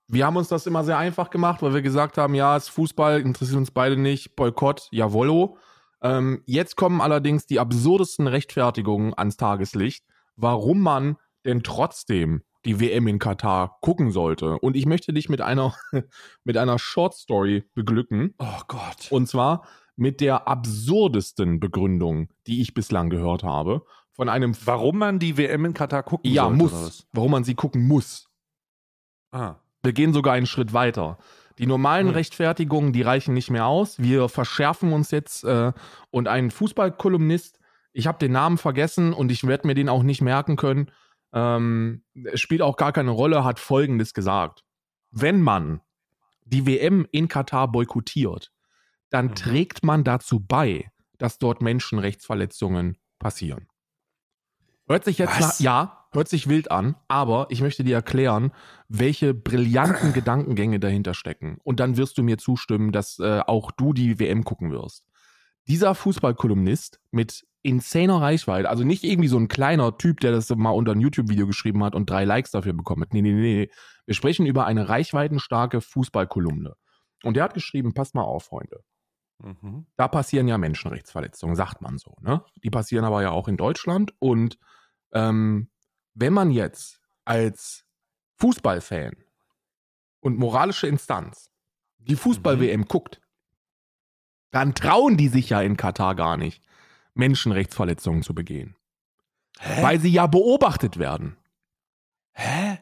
Wir haben uns das immer sehr einfach gemacht, weil wir gesagt haben, ja, es ist Fußball, interessiert uns beide nicht, Boykott, jawollo. Ähm, jetzt kommen allerdings die absurdesten Rechtfertigungen ans Tageslicht, warum man denn trotzdem die WM in Katar gucken sollte. Und ich möchte dich mit einer, mit einer Short Story beglücken. Oh Gott. Und zwar mit der absurdesten Begründung, die ich bislang gehört habe. Von einem Warum man die WM in Katar gucken Ja, sollte, muss. Warum man sie gucken muss. Ah. Wir gehen sogar einen Schritt weiter. Die normalen Hm. Rechtfertigungen, die reichen nicht mehr aus. Wir verschärfen uns jetzt äh, und ein Fußballkolumnist, ich habe den Namen vergessen und ich werde mir den auch nicht merken können, ähm, spielt auch gar keine Rolle, hat Folgendes gesagt. Wenn man die WM in Katar boykottiert, dann Mhm. trägt man dazu bei, dass dort Menschenrechtsverletzungen passieren. Hört sich jetzt nach, ja, hört sich wild an, aber ich möchte dir erklären, welche brillanten Gedankengänge dahinter stecken. Und dann wirst du mir zustimmen, dass äh, auch du die WM gucken wirst. Dieser Fußballkolumnist mit insaner Reichweite, also nicht irgendwie so ein kleiner Typ, der das mal unter ein YouTube-Video geschrieben hat und drei Likes dafür bekommen hat. Nee, nee, nee, nee. Wir sprechen über eine reichweitenstarke Fußballkolumne. Und der hat geschrieben, passt mal auf, Freunde Mhm. da passieren ja Menschenrechtsverletzungen, sagt man so. Ne? Die passieren aber ja auch in Deutschland. Und ähm, wenn man jetzt als Fußballfan und moralische Instanz die Fußball-WM guckt, dann trauen die sich ja in Katar gar nicht, Menschenrechtsverletzungen zu begehen. Hä? Weil sie ja beobachtet werden. Hä?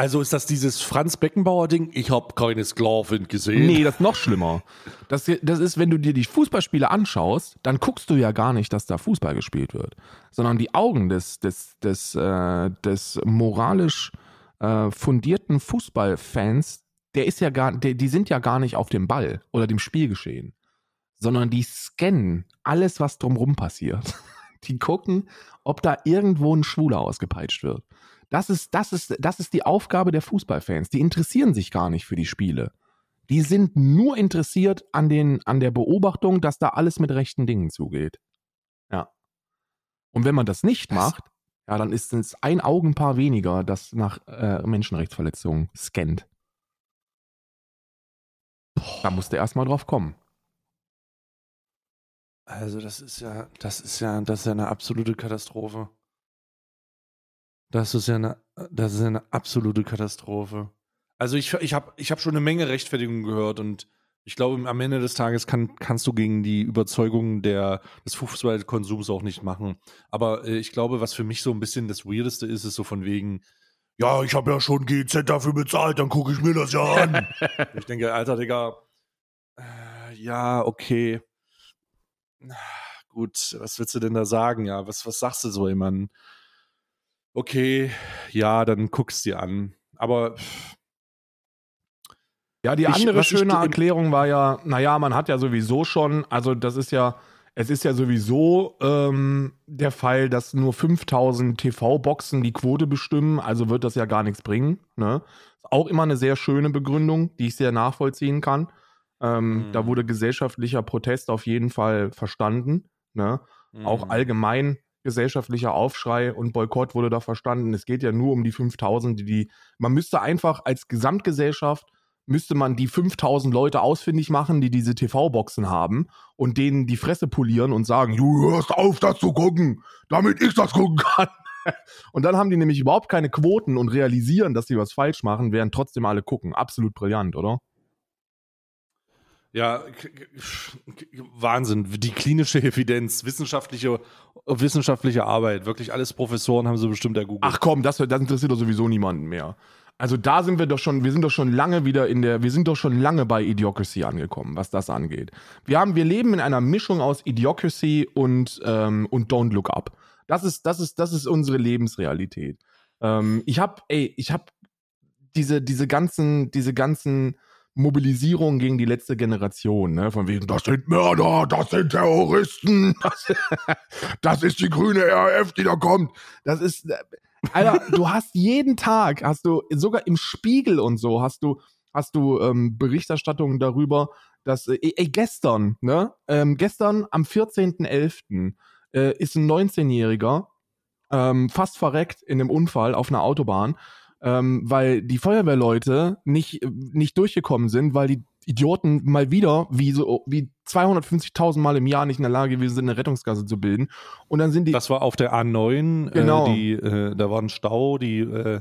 Also ist das dieses Franz Beckenbauer-Ding? Ich hab keine Sklavin gesehen. Nee, das ist noch schlimmer. Das, das ist, wenn du dir die Fußballspiele anschaust, dann guckst du ja gar nicht, dass da Fußball gespielt wird. Sondern die Augen des, des, des, äh, des moralisch äh, fundierten Fußballfans, der ist ja gar, der, die sind ja gar nicht auf dem Ball oder dem Spielgeschehen. Sondern die scannen alles, was drumrum passiert. Die gucken, ob da irgendwo ein Schwuler ausgepeitscht wird. Das ist, das ist, das ist die Aufgabe der Fußballfans. Die interessieren sich gar nicht für die Spiele. Die sind nur interessiert an, den, an der Beobachtung, dass da alles mit rechten Dingen zugeht. Ja. Und wenn man das nicht Das- macht, ja, dann ist es ein Augenpaar weniger, das nach äh, Menschenrechtsverletzungen scannt. Da musste erst mal drauf kommen. Also das ist ja, das ist ja, das ist ja eine absolute Katastrophe. Das ist ja eine, das ist ja eine absolute Katastrophe. Also ich, ich habe ich hab schon eine Menge Rechtfertigungen gehört und ich glaube, am Ende des Tages kann, kannst du gegen die Überzeugung der, des Fußballkonsums auch nicht machen. Aber äh, ich glaube, was für mich so ein bisschen das Weirdeste ist, ist so von wegen, Ja, ich habe ja schon GZ dafür bezahlt, dann gucke ich mir das ja an. ich denke, Alter, Digga, äh, ja, okay. Gut, was willst du denn da sagen? Ja, was, was sagst du so jemandem? Okay, ja, dann guck's dir an. Aber Ja, die Ich- andere schöne du- Erklärung war ja, naja, man hat ja sowieso schon, also das ist ja, es ist ja sowieso ähm, der Fall, dass nur 5000 TV-Boxen die Quote bestimmen, also wird das ja gar nichts bringen. Ne? Auch immer eine sehr schöne Begründung, die ich sehr nachvollziehen kann. Ähm, Mhm. Da wurde gesellschaftlicher Protest auf jeden Fall verstanden. Ne? Auch mh. allgemein gesellschaftlicher Aufschrei und Boykott wurde da verstanden. Es geht ja nur um die 5000, die die. Man müsste einfach als Gesamtgesellschaft müsste man die 5000 Leute ausfindig machen, die diese TV-Boxen haben und denen die Fresse polieren und sagen, du hörst auf, das zu gucken, damit ich das gucken kann. Und dann haben die nämlich überhaupt keine Quoten und realisieren, dass sie was falsch machen, während trotzdem alle gucken. Absolut brillant, oder? Ja, Wahnsinn. Die klinische Evidenz, wissenschaftliche, wissenschaftliche Arbeit, wirklich alles Professoren haben sie bestimmt ergoogelt. Ach komm, das, das interessiert doch sowieso niemanden mehr. Also da sind wir doch schon, wir sind doch schon lange wieder in der, wir sind doch schon lange bei Idiocracy angekommen, was das angeht. Wir haben, wir leben in einer Mischung aus Idiocracy und, ähm, und Don't Look Up. Das ist, das ist, das ist unsere Lebensrealität. Ähm, ich hab, ey, ich hab diese, diese ganzen, diese ganzen Mobilisierungen gegen die letzte Generation, ne, von wegen, das sind Mörder, das sind Terroristen, das, das ist die grüne RAF, die da kommt. Das ist, äh, Alter, du hast jeden Tag, hast du, sogar im Spiegel und so, hast du, hast du ähm, Berichterstattungen darüber, dass, äh, ey, gestern, ne, ähm, gestern am 14.11. Äh, ist ein 19-Jähriger ähm, fast verreckt in einem Unfall auf einer Autobahn, ähm, weil die Feuerwehrleute nicht, nicht durchgekommen sind, weil die Idioten mal wieder wie so wie 250.000 Mal im Jahr nicht in der Lage gewesen sind, eine Rettungsgasse zu bilden. Und dann sind die Das war auf der A9. Genau. Äh, die, äh, da war ein Stau, die äh,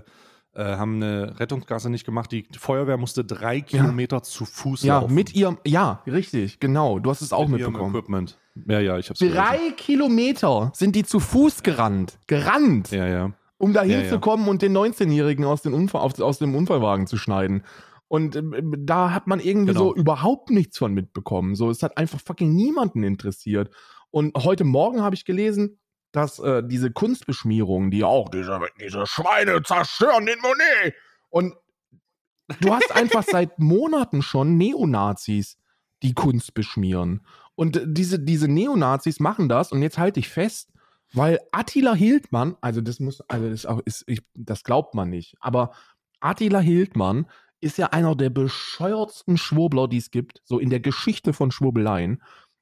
äh, haben eine Rettungsgasse nicht gemacht. Die Feuerwehr musste drei Kilometer zu Fuß ja laufen. mit ihrem ja richtig genau. Du hast es auch Mit ihrem mitbekommen. Equipment. Ja, ja, ich hab's Drei Kilometer sind die zu Fuß gerannt, gerannt, gelesen. Ja, ja. Um da Ja, ja. hinzukommen und den 19-Jährigen aus, den Unfall, aus, aus dem Unfallwagen zu schneiden. Und ähm, da hat man irgendwie Genau. so überhaupt nichts von mitbekommen. So, es hat einfach fucking niemanden interessiert. Und heute Morgen habe ich gelesen, dass äh, diese Kunstbeschmierungen, die auch diese, diese Schweine zerstören den Monet. Und du hast einfach seit Monaten schon Neonazis, die Kunst beschmieren. Und äh, diese, diese Neonazis machen das, und jetzt halte ich fest, weil Attila Hildmann, also das muss, also das, auch, ist, ich, das glaubt man nicht, aber Attila Hildmann ist ja einer der bescheuertsten Schwurbler, die es gibt, so in der Geschichte von Schwurbeleien.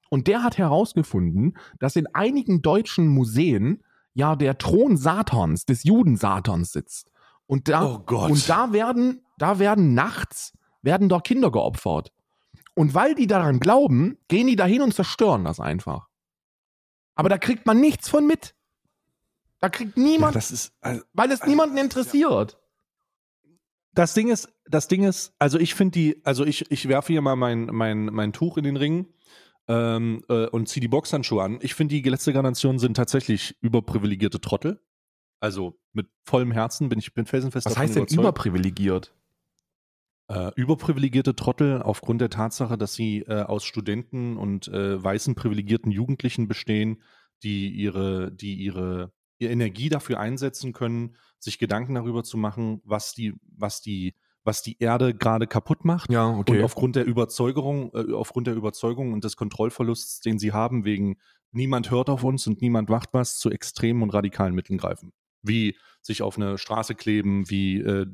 Und der hat herausgefunden, dass in einigen deutschen Museen ja der Thron Satans, des Juden Satans sitzt. Und da, Oh Gott. und da werden, da werden nachts, werden dort Kinder geopfert. Und weil die daran glauben, gehen die dahin und zerstören das einfach. Aber da kriegt man nichts von mit. Da kriegt ja, niemand, das ist. Also, weil es also, niemanden interessiert. das Ding ist, das Ding ist, also ich finde die, also ich, ich werfe hier mal mein, mein, mein Tuch in den Ring ähm, äh, und ziehe die Boxhandschuhe an. Ich finde, die letzte Generation sind tatsächlich überprivilegierte Trottel. Also mit vollem Herzen bin ich bin felsenfest Was heißt denn überprivilegiert? Äh, überprivilegierte Trottel aufgrund der Tatsache, dass sie äh, aus Studenten und äh, weißen privilegierten Jugendlichen bestehen, die ihre, die ihre, ihre Energie dafür einsetzen können, sich Gedanken darüber zu machen, was die, was die, was die Erde gerade kaputt macht. Ja, Und aufgrund der Überzeugung, äh, aufgrund der Überzeugung und des Kontrollverlusts, den sie haben, wegen niemand hört auf uns und niemand macht was, zu extremen und radikalen Mitteln greifen. Wie sich auf eine Straße kleben, wie äh,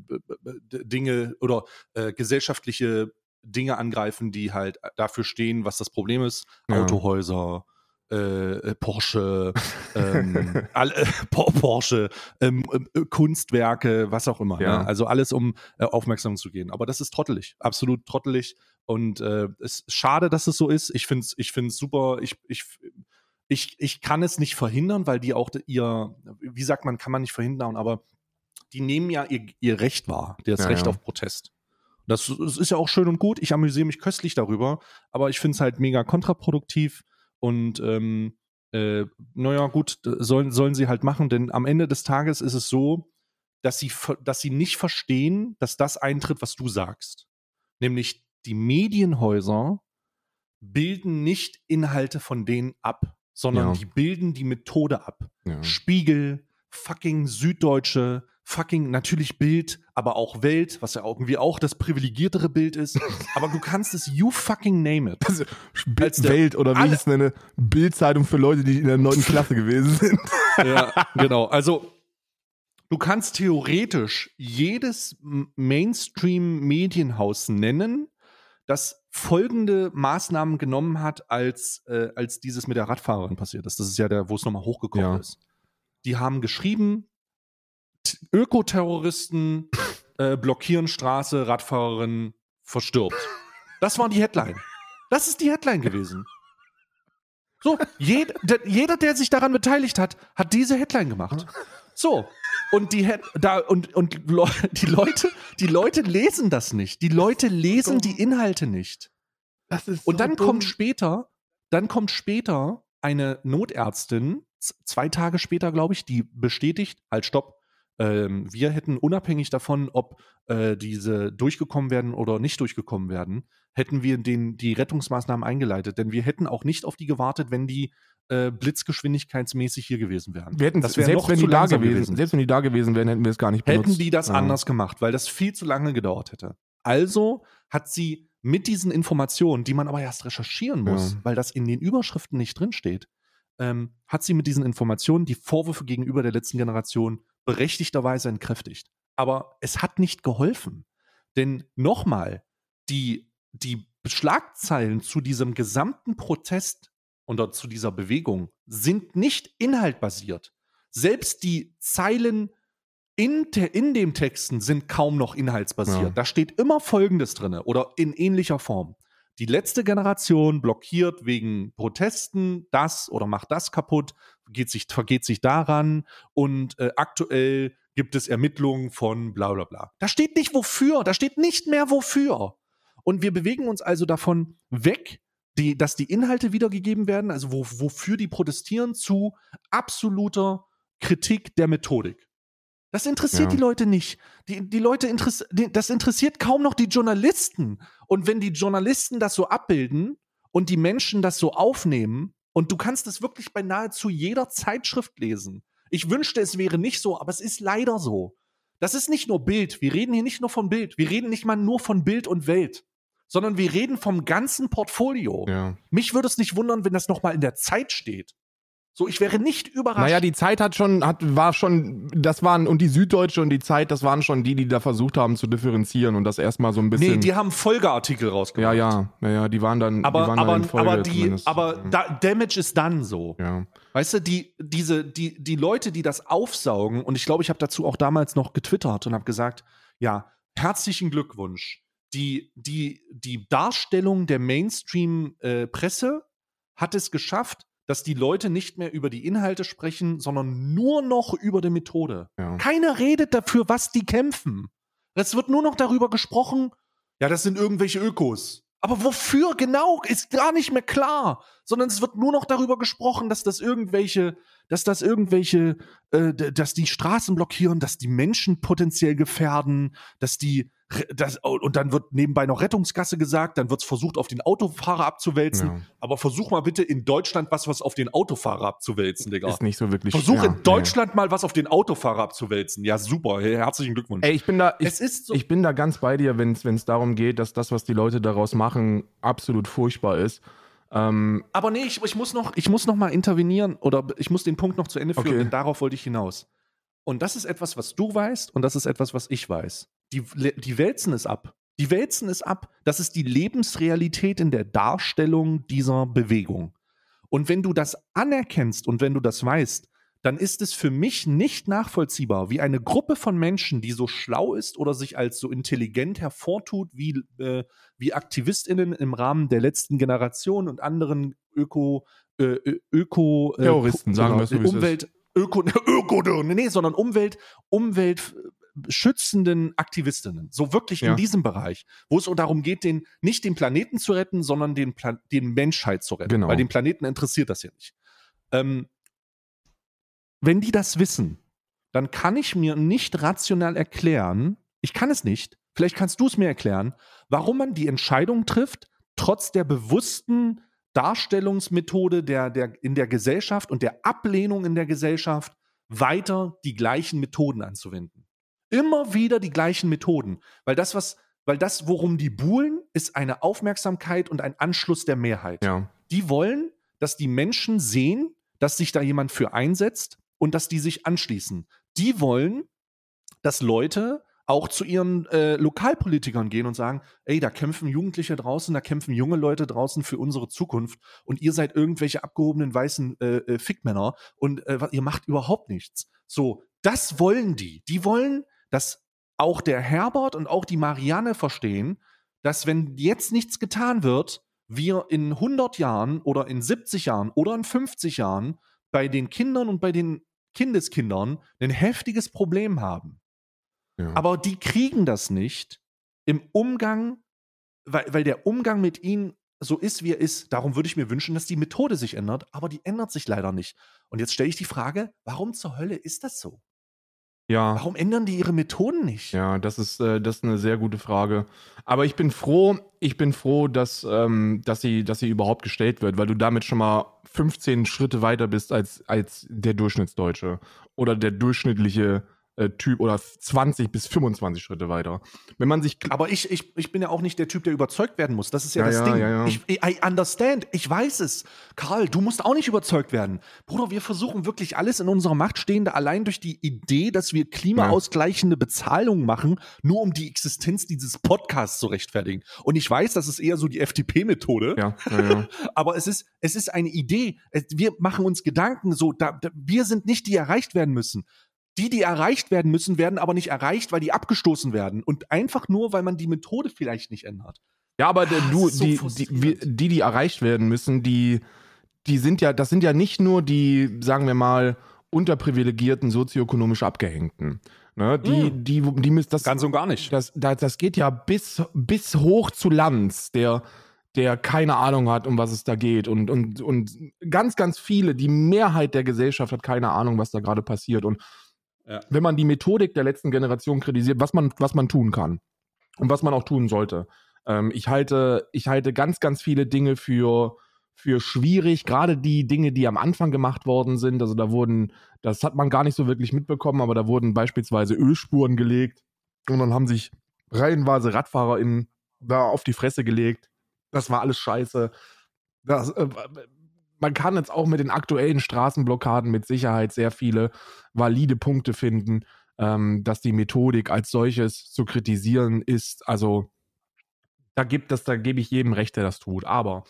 Dinge oder äh, gesellschaftliche Dinge angreifen, die halt dafür stehen, was das Problem ist. Ja. Autohäuser, äh, äh, Porsche, ähm, alle, äh, Por- Porsche, ähm, äh, Kunstwerke, was auch immer. Ja. Ne? Also alles, um äh, Aufmerksamkeit zu gehen. Aber das ist trottelig, absolut trottelig. Und äh, es ist schade, dass es so ist. Ich finde es ich find's super. Ich, ich, ich, ich kann es nicht verhindern, weil die auch ihr, wie sagt man, kann man nicht verhindern, aber die nehmen ja ihr, ihr Recht wahr, das Ja, Recht ja. auf Protest. Das, das ist ja auch schön und gut. Ich amüsiere mich köstlich darüber, aber ich finde es halt mega kontraproduktiv und ähm, äh, naja, gut, sollen, sollen sie halt machen, denn am Ende des Tages ist es so, dass sie, dass sie nicht verstehen, dass das eintritt, was du sagst. Nämlich die Medienhäuser bilden nicht Inhalte von denen ab, sondern Ja. die bilden die Methode ab. Ja. Spiegel, fucking Süddeutsche, fucking natürlich Bild, aber auch Welt, was ja irgendwie auch das privilegiertere Bild ist. aber du kannst es, you fucking name it. Also, Als Welt oder wie ich es nenne, Bildzeitung für Leute, die in der neunten Klasse gewesen sind. ja, genau. Also du kannst theoretisch jedes Mainstream-Medienhaus nennen, das folgende Maßnahmen genommen hat, als, äh, als dieses mit der Radfahrerin passiert ist. Das ist ja der, wo es nochmal hochgekommen Ja. ist. Die haben geschrieben, Ökoterroristen äh, blockieren Straße, Radfahrerin verstirbt. Das war die Headline. Das ist die Headline gewesen. So, jed, der, jeder, der sich daran beteiligt hat, hat diese Headline gemacht. So. Und die da und und die Leute, die Leute lesen das nicht. Die Leute lesen die Inhalte nicht. Ist Und so dann dumm. kommt später, dann kommt später eine Notärztin, zwei Tage später, glaube ich, die bestätigt, halt stopp, ähm, wir hätten unabhängig davon, ob äh, diese durchgekommen werden oder nicht durchgekommen werden, hätten wir den, die Rettungsmaßnahmen eingeleitet. Denn wir hätten auch nicht auf die gewartet, wenn die äh, blitzgeschwindigkeitsmäßig hier gewesen wären. wir hätten, das wäre selbst wenn die da gewesen, gewesen. selbst wenn die da gewesen wären, hätten wir es gar nicht benutzt. Hätten die das Ja. anders gemacht, weil das viel zu lange gedauert hätte. Also hat sie mit diesen Informationen, die man aber erst recherchieren muss, Ja. weil das in den Überschriften nicht drinsteht, ähm, hat sie mit diesen Informationen die Vorwürfe gegenüber der letzten Generation berechtigterweise entkräftigt. Aber es hat nicht geholfen. Denn nochmal, die, die Schlagzeilen zu diesem gesamten Protest oder zu dieser Bewegung sind nicht inhaltbasiert. Selbst die Zeilen in, in dem Texten sind kaum noch inhaltsbasiert. Ja. Da steht immer Folgendes drin oder in ähnlicher Form. Die letzte Generation blockiert wegen Protesten das oder macht das kaputt, geht sich, vergeht sich daran und äh, aktuell gibt es Ermittlungen von bla bla bla. Da steht nicht wofür, da steht nicht mehr wofür. Und wir bewegen uns also davon weg, die, dass die Inhalte wiedergegeben werden, also wo, wofür die protestieren, zu absoluter Kritik der Methodik. Das interessiert Ja. die Leute nicht. Die, die Leute interess die, das interessiert kaum noch die Journalisten. Und wenn die Journalisten das so abbilden und die Menschen das so aufnehmen, und du kannst es wirklich bei nahezu jeder Zeitschrift lesen. Ich wünschte, es wäre nicht so, aber es ist leider so. Das ist nicht nur Bild. Wir reden hier nicht nur von Bild. Wir reden nicht mal nur von Bild und Welt, sondern wir reden vom ganzen Portfolio. Ja. Mich würde es nicht wundern, wenn das nochmal in der Zeit steht. So, ich wäre nicht überrascht. Naja, die Zeit hat schon, hat, war schon, das waren, und die Süddeutsche und die Zeit, das waren schon die, die da versucht haben zu differenzieren und das erstmal so ein bisschen. nee, die haben Folgeartikel rausgebracht. ja, ja, ja, ja, die waren dann, Aber, die waren aber, dann in Folge aber, die, zumindest. aber da, Damage ist dann so. ja. Weißt du, die, diese, die, die Leute, die das aufsaugen, und ich glaube, ich habe dazu auch damals noch getwittert und habe gesagt, ja, herzlichen Glückwunsch. Die, die, die Darstellung der Mainstream-Presse hat es geschafft, dass die Leute nicht mehr über die Inhalte sprechen, sondern nur noch über die Methode. Ja. Keiner redet dafür, was die kämpfen. Es wird nur noch darüber gesprochen, ja, das sind irgendwelche Ökos. Aber wofür genau, ist gar nicht mehr klar. Sondern es wird nur noch darüber gesprochen, dass das irgendwelche, dass das irgendwelche, äh, dass die Straßen blockieren, dass die Menschen potenziell gefährden, dass die, das, und dann wird nebenbei noch Rettungsgasse gesagt, dann wird es versucht, auf den Autofahrer abzuwälzen. Ja. Aber versuch mal bitte in Deutschland was, was auf den Autofahrer abzuwälzen, Digga. Ist nicht so wirklich. Versuch ja, in Deutschland mal was auf den Autofahrer abzuwälzen. Ja, super. Herzlichen Glückwunsch. Nee. Ey, ich bin da, ich, es ist so. ich bin da ganz bei dir, wenn es darum geht, dass das, was die Leute daraus machen, absolut furchtbar ist. Ähm, aber nee, ich, ich, muss noch, ich muss noch mal intervenieren oder ich muss den Punkt noch zu Ende führen, Okay. denn darauf wollte ich hinaus. Und das ist etwas, was du weißt und das ist etwas, was ich weiß. Die, die wälzen es ab. Die wälzen es ab. Das ist die Lebensrealität in der Darstellung dieser Bewegung. Und wenn du das anerkennst und wenn du das weißt, dann ist es für mich nicht nachvollziehbar, wie eine Gruppe von Menschen, die so schlau ist oder sich als so intelligent hervortut, wie, äh, wie AktivistInnen im Rahmen der letzten Generation und anderen Öko, äh, Öko äh, Terroristen, sagen wir es Umwelt, Öko, Öko, nee, sondern Umwelt, Umwelt schützenden Aktivistinnen, so wirklich ja. in diesem Bereich, wo es darum geht, den, nicht den Planeten zu retten, sondern den, Pla den Menschheit zu retten, genau. weil den Planeten interessiert das ja nicht. Ähm, wenn die das wissen, dann kann ich mir nicht rational erklären, ich kann es nicht, vielleicht kannst du es mir erklären, warum man die Entscheidung trifft, trotz der bewussten Darstellungsmethode der, der, in der Gesellschaft und der Ablehnung in der Gesellschaft weiter die gleichen Methoden anzuwenden. Immer wieder die gleichen Methoden, weil das, was, weil das, worum die buhlen, ist eine Aufmerksamkeit und ein Anschluss der Mehrheit. Ja. Die wollen, dass die Menschen sehen, dass sich da jemand für einsetzt und dass die sich anschließen. Die wollen, dass Leute auch zu ihren äh, Lokalpolitikern gehen und sagen, ey, da kämpfen Jugendliche draußen, da kämpfen junge Leute draußen für unsere Zukunft und ihr seid irgendwelche abgehobenen weißen äh, äh, Fickmänner und äh, ihr macht überhaupt nichts. So, das wollen die. Die wollen, dass auch der Herbert und auch die Marianne verstehen, dass wenn jetzt nichts getan wird, wir in 100 Jahren oder in 70 Jahren oder in 50 Jahren bei den Kindern und bei den Kindeskindern ein heftiges Problem haben. Ja. Aber die kriegen das nicht im Umgang, weil, weil der Umgang mit ihnen so ist, wie er ist. Darum würde ich mir wünschen, dass die Methode sich ändert, aber die ändert sich leider nicht. Und jetzt stelle ich die Frage, warum zur Hölle ist das so? Ja. Warum ändern die ihre Methoden nicht? Ja, das ist, äh, das ist eine sehr gute Frage. Aber ich bin froh, ich bin froh, dass, ähm, dass, sie, dass sie überhaupt gestellt wird, weil du damit schon mal 15 Schritte weiter bist als, als der Durchschnittsdeutsche oder der durchschnittliche äh, Typ oder 20 bis 25 Schritte weiter. Wenn man sich. Aber ich, ich, ich bin ja auch nicht der Typ, der überzeugt werden muss. Das ist ja, ja das ja, Ding. Ja, ich, I understand. Ich weiß es. Karl, du musst auch nicht überzeugt werden. Bruder, wir versuchen wirklich alles in unserer Macht Stehende allein durch die Idee, dass wir klimaausgleichende Bezahlungen machen, nur um die Existenz dieses Podcasts zu rechtfertigen. Und ich weiß, das ist eher so die FDP-Methode. Ja, ja, Aber es ist, es ist eine Idee. Wir machen uns Gedanken so, da, da, wir sind nicht die, die erreicht werden müssen. Die, die erreicht werden müssen, werden aber nicht erreicht, weil die abgestoßen werden. Und einfach nur, weil man die Methode vielleicht nicht ändert. Ja, aber ah, du, so die, die, die, die erreicht werden müssen, die, die sind ja, das sind ja nicht nur die, sagen wir mal, unterprivilegierten, sozioökonomisch Abgehängten. Ne, die, mm. die, die, die müssen das. Ganz und gar nicht. Das, das, das geht ja bis, bis hoch zu Lanz, der, der keine Ahnung hat, um was es da geht. Und, und, und ganz, ganz viele, die Mehrheit der Gesellschaft hat keine Ahnung, was da gerade passiert. Und wenn man die Methodik der letzten Generation kritisiert, was man, was man tun kann und was man auch tun sollte. Ähm, ich, halte, ich halte ganz, ganz viele Dinge für, für schwierig, gerade die Dinge, die am Anfang gemacht worden sind. Also da wurden, das hat man gar nicht so wirklich mitbekommen, aber da wurden beispielsweise Ölspuren gelegt und dann haben sich reihenweise RadfahrerInnen da auf die Fresse gelegt. Das war alles scheiße. Das, äh, man kann jetzt auch mit den aktuellen Straßenblockaden mit Sicherheit sehr viele valide Punkte finden, ähm, dass die Methodik als solches zu kritisieren ist. Also da gibt es, da gebe ich jedem recht, der das tut. Aber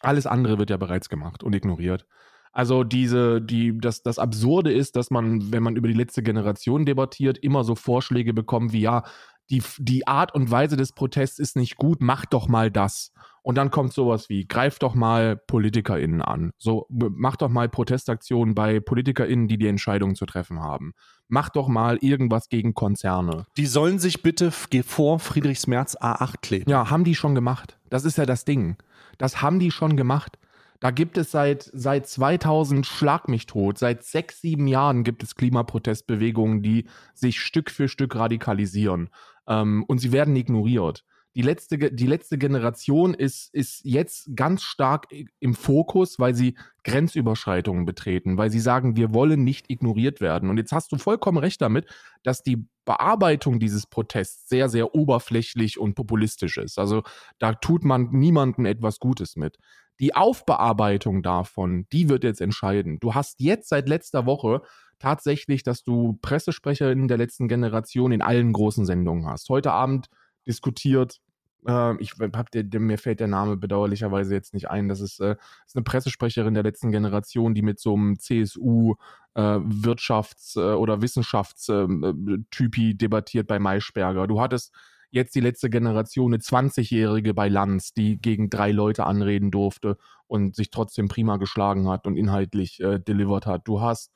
alles andere wird ja bereits gemacht und ignoriert. Also diese, die, das, das Absurde ist, dass man, wenn man über die letzte Generation debattiert, immer so Vorschläge bekommt wie, ja, die, die Art und Weise des Protests ist nicht gut, mach doch mal das. Und dann kommt sowas wie, greif doch mal PolitikerInnen an. So, mach doch mal Protestaktionen bei PolitikerInnen, die die Entscheidungen zu treffen haben. Mach doch mal irgendwas gegen Konzerne. Die sollen sich bitte vor Friedrichsmerz A8 kleben. Ja, haben die schon gemacht. Das ist ja das Ding. Das haben die schon gemacht. Da gibt es seit, seit 2000 Schlag mich tot, seit sechs, sieben Jahren gibt es Klimaprotestbewegungen, die sich Stück für Stück radikalisieren. Ähm, und sie werden ignoriert die letzte, die letzte Generation ist, ist jetzt ganz stark im Fokus, weil sie Grenzüberschreitungen betreten, weil sie sagen, wir wollen nicht ignoriert werden. Und jetzt hast du vollkommen recht damit, dass die Bearbeitung dieses Protests sehr, sehr oberflächlich und populistisch ist. Also da tut man niemandem etwas Gutes mit. Die Aufbearbeitung davon, die wird jetzt entscheiden. Du hast jetzt seit letzter Woche tatsächlich, dass du Pressesprecherinnen der letzten Generation in allen großen Sendungen hast. Heute Abend diskutiert. Äh, ich hab der, der, mir fällt der Name bedauerlicherweise jetzt nicht ein. Das ist, äh, ist eine Pressesprecherin der letzten Generation, die mit so einem CSU äh, Wirtschafts- äh, oder Wissenschaftstypi debattiert bei Maischberger. Du hattest jetzt die letzte Generation, eine 20-Jährige bei Lanz, die gegen drei Leute anreden durfte und sich trotzdem prima geschlagen hat und inhaltlich äh, delivered hat. Du hast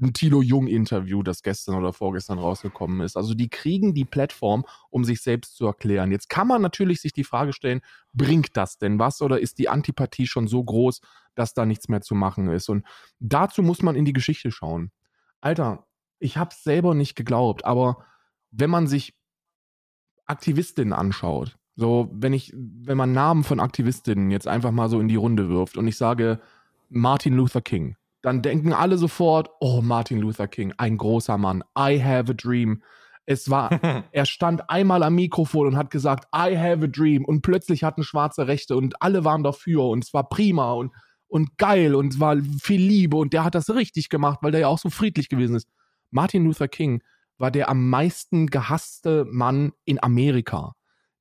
ein Tilo Jung-Interview, das gestern oder vorgestern rausgekommen ist. Also die kriegen die Plattform, um sich selbst zu erklären. Jetzt kann man natürlich sich die Frage stellen, bringt das denn was oder ist die Antipathie schon so groß, dass da nichts mehr zu machen ist? Und dazu muss man in die Geschichte schauen. Alter, ich hab's selber nicht geglaubt, aber wenn man sich Aktivistinnen anschaut, so wenn ich, wenn man Namen von Aktivistinnen jetzt einfach mal so in die Runde wirft und ich sage Martin Luther King, dann denken alle sofort, oh, Martin Luther King, ein großer Mann. I have a dream. Es war, er stand einmal am Mikrofon und hat gesagt, I have a dream. Und plötzlich hatten schwarze Rechte und alle waren dafür und es war prima und, und geil und es war viel Liebe und der hat das richtig gemacht, weil der ja auch so friedlich gewesen ist. Martin Luther King war der am meisten gehasste Mann in Amerika.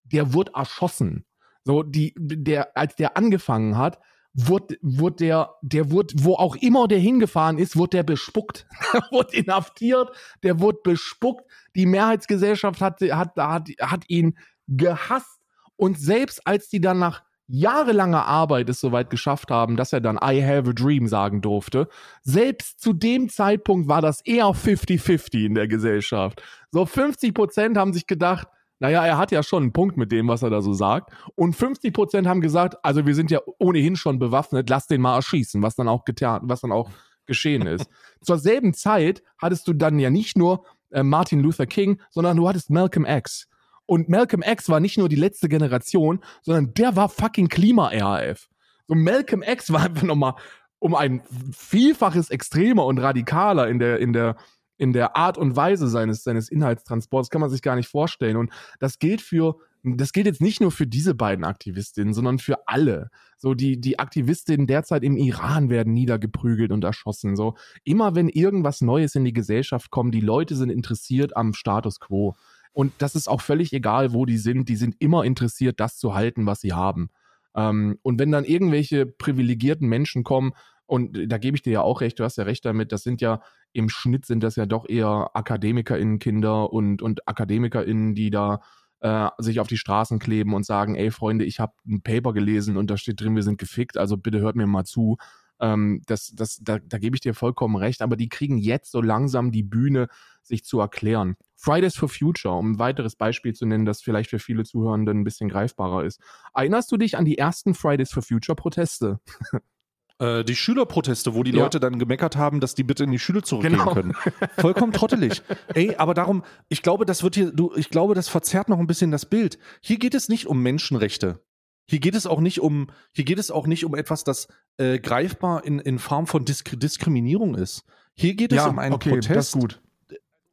Der wurde erschossen. So, die, der, als der angefangen hat, wurde, wurde der, der wurde, wo auch immer der hingefahren ist, wurde der bespuckt. Wurde inhaftiert, der wurde bespuckt. Die Mehrheitsgesellschaft hat, hat, hat, hat ihn gehasst. Und selbst als die dann nach jahrelanger Arbeit es soweit geschafft haben, dass er dann I have a dream sagen durfte, selbst zu dem Zeitpunkt war das eher 50-50 in der Gesellschaft. So 50 Prozent haben sich gedacht, naja, er hat ja schon einen Punkt mit dem, was er da so sagt. Und 50 Prozent haben gesagt, also wir sind ja ohnehin schon bewaffnet, lass den mal erschießen, was dann auch getan, was dann auch geschehen ist. Zur selben Zeit hattest du dann ja nicht nur äh, Martin Luther King, sondern du hattest Malcolm X. Und Malcolm X war nicht nur die letzte Generation, sondern der war fucking Klima-RAF. So Malcolm X war einfach nochmal um ein Vielfaches extremer und radikaler in der, in der, in der Art und Weise seines, seines Inhaltstransports kann man sich gar nicht vorstellen. Und das gilt für, das gilt jetzt nicht nur für diese beiden Aktivistinnen, sondern für alle. So, die, die Aktivistinnen derzeit im Iran werden niedergeprügelt und erschossen. So, immer wenn irgendwas Neues in die Gesellschaft kommt, die Leute sind interessiert am Status quo. Und das ist auch völlig egal, wo die sind. Die sind immer interessiert, das zu halten, was sie haben. Ähm, und wenn dann irgendwelche privilegierten Menschen kommen, und da gebe ich dir ja auch recht, du hast ja recht damit, das sind ja im Schnitt sind das ja doch eher AkademikerInnen-Kinder und, und AkademikerInnen, die da äh, sich auf die Straßen kleben und sagen, ey Freunde, ich habe ein Paper gelesen und da steht drin, wir sind gefickt, also bitte hört mir mal zu. Ähm, das, das, da, da gebe ich dir vollkommen recht, aber die kriegen jetzt so langsam die Bühne, sich zu erklären. Fridays for Future, um ein weiteres Beispiel zu nennen, das vielleicht für viele Zuhörende ein bisschen greifbarer ist. Erinnerst du dich an die ersten Fridays for Future Proteste? Äh, die Schülerproteste, wo die ja. Leute dann gemeckert haben, dass die bitte in die Schule zurückgehen genau. können. Vollkommen trottelig. Ey, aber darum, ich glaube, das wird hier, du, ich glaube, das verzerrt noch ein bisschen das Bild. Hier geht es nicht um Menschenrechte. Hier geht es auch nicht um, hier geht es auch nicht um etwas, das äh, greifbar in, in Form von Disk Diskriminierung ist. Hier geht es ja, um einen okay, Protest, das ist gut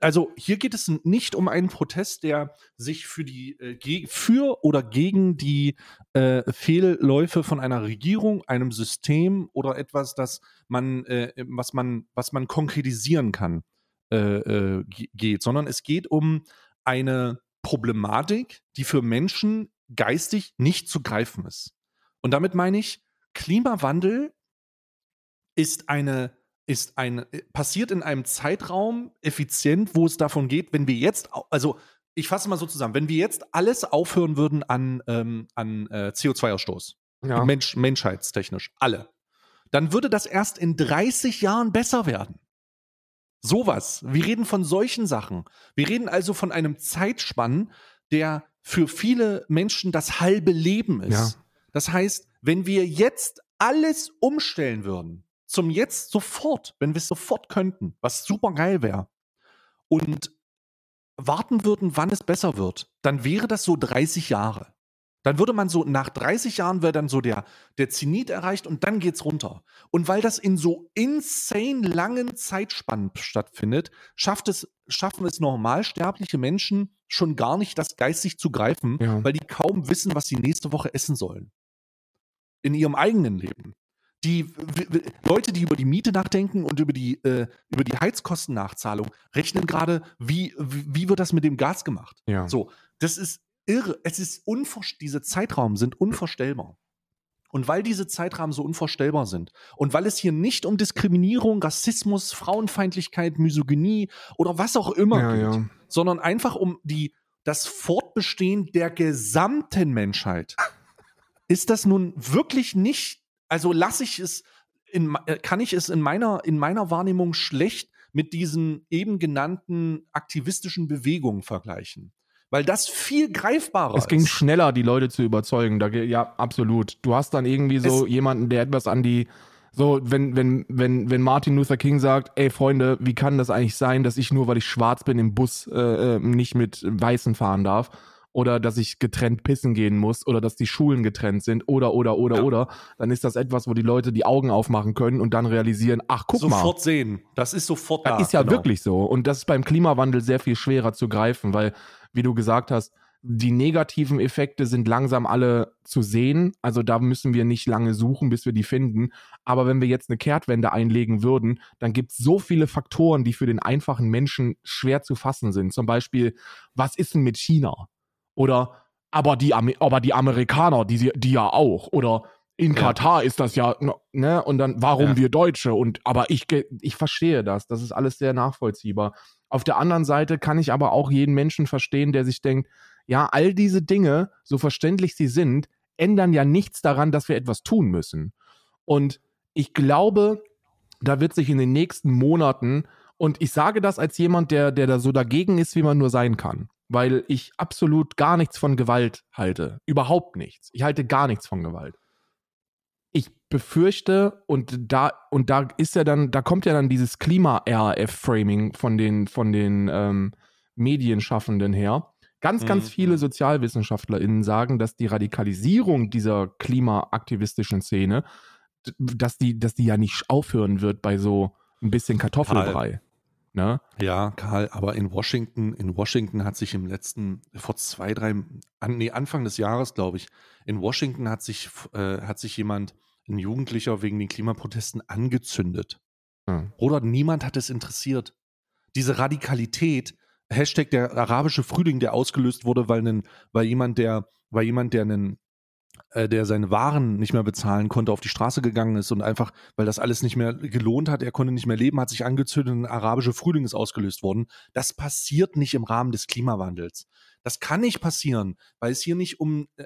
also hier geht es nicht um einen Protest, der sich für die äh, für oder gegen die äh, Fehlläufe von einer Regierung, einem System oder etwas, das man, äh, was man, was man konkretisieren kann, äh, äh, geht, sondern es geht um eine Problematik, die für Menschen geistig nicht zu greifen ist. Und damit meine ich, Klimawandel ist eine ist ein, äh, passiert in einem Zeitraum effizient, wo es davon geht, wenn wir jetzt, also ich fasse mal so zusammen, wenn wir jetzt alles aufhören würden an, ähm, an äh, CO2-Ausstoß, ja. Mensch, menschheitstechnisch, alle, dann würde das erst in 30 Jahren besser werden. Sowas. Wir reden von solchen Sachen. Wir reden also von einem Zeitspann, der für viele Menschen das halbe Leben ist. Ja. Das heißt, wenn wir jetzt alles umstellen würden, zum Jetzt sofort, wenn wir es sofort könnten, was super geil wäre, und warten würden, wann es besser wird, dann wäre das so 30 Jahre. Dann würde man so, nach 30 Jahren wäre dann so der, der Zenit erreicht und dann geht's runter. Und weil das in so insane langen Zeitspannen stattfindet, schafft es, schaffen es normalsterbliche Menschen schon gar nicht, das geistig zu greifen, ja. weil die kaum wissen, was sie nächste Woche essen sollen. In ihrem eigenen Leben die Leute, die über die Miete nachdenken und über die, äh, über die Heizkostennachzahlung, rechnen gerade, wie, wie wird das mit dem Gas gemacht? Ja. So, das ist, irre. Es ist unvorstellbar. Diese Zeitraum sind unvorstellbar. Und weil diese Zeitrahmen so unvorstellbar sind und weil es hier nicht um Diskriminierung, Rassismus, Frauenfeindlichkeit, Misogynie oder was auch immer Ja, geht, ja. sondern einfach um die, das Fortbestehen der gesamten Menschheit, ist das nun wirklich nicht, also lasse ich es, in, äh, kann ich es in meiner, in meiner Wahrnehmung schlecht mit diesen eben genannten aktivistischen Bewegungen vergleichen. Weil das viel greifbarer Es ging ist. schneller, die Leute zu überzeugen. Da, ja, absolut. Du hast dann irgendwie so jemanden, der etwas an die, so, wenn, wenn, wenn, wenn Martin Luther King sagt, ey Freunde, wie kann das eigentlich sein, dass ich nur, weil ich schwarz bin, im Bus äh, äh, nicht mit Weißen fahren darf? Oder dass ich getrennt pissen gehen muss oder dass die Schulen getrennt sind oder oder oder Ja. oder, dann ist das etwas, wo die Leute die Augen aufmachen können und dann realisieren, ach guck mal, sofort sehen. Das ist sofort da. das ist ja genau. wirklich so. Und das ist beim Klimawandel sehr viel schwerer zu greifen, weil, wie du gesagt hast, die negativen Effekte sind langsam alle zu sehen. Also da müssen wir nicht lange suchen, bis wir die finden. Aber wenn wir jetzt eine Kehrtwende einlegen würden, dann gibt es so viele Faktoren, die für den einfachen Menschen schwer zu fassen sind. Zum Beispiel, was ist denn mit China? Oder aber die, Ame- aber die Amerikaner, die, die ja auch. Oder in Ja. Katar ist das ja, ne? Und dann, warum Ja. wir Deutsche? Und aber ich, ich verstehe das. Das ist alles sehr nachvollziehbar. Auf der anderen Seite kann ich aber auch jeden Menschen verstehen, der sich denkt, ja, all diese Dinge, so verständlich sie sind, ändern ja nichts daran, dass wir etwas tun müssen. Und ich glaube, da wird sich in den nächsten Monaten, und ich sage das als jemand, der, der da so dagegen ist, wie man nur sein kann, weil ich absolut gar nichts von Gewalt halte. Überhaupt nichts. Ich halte gar nichts von Gewalt. Ich befürchte, und da, und da ist ja dann, da kommt ja dann dieses Klima-RAF-Framing von den, von den ähm, Medienschaffenden her. Ganz, ganz Mhm. viele SozialwissenschaftlerInnen sagen, dass die Radikalisierung dieser klimaaktivistischen Szene, dass die, dass die ja nicht aufhören wird bei so ein bisschen Kartoffelbrei. Ne? Ja, Karl, aber in Washington, in Washington hat sich im letzten, vor zwei, drei, an, nee, Anfang des Jahres, glaube ich, in Washington hat sich, äh, hat sich jemand, ein Jugendlicher wegen den Klimaprotesten angezündet. Ja. Oder niemand hat es interessiert. Diese Radikalität, Hashtag der arabische Frühling, der ausgelöst wurde, weil, nen, weil jemand, der, weil jemand, der einen, äh, der seine Waren nicht mehr bezahlen konnte, auf die Straße gegangen ist und einfach, weil das alles nicht mehr gelohnt hat, er konnte nicht mehr leben, hat sich angezündet und ein arabische Frühling ist ausgelöst worden. Das passiert nicht im Rahmen des Klimawandels. Das kann nicht passieren, weil es hier nicht um, äh,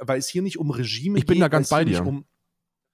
weil es hier nicht um Regime Ich bin geht, da ganz bei dir. Um,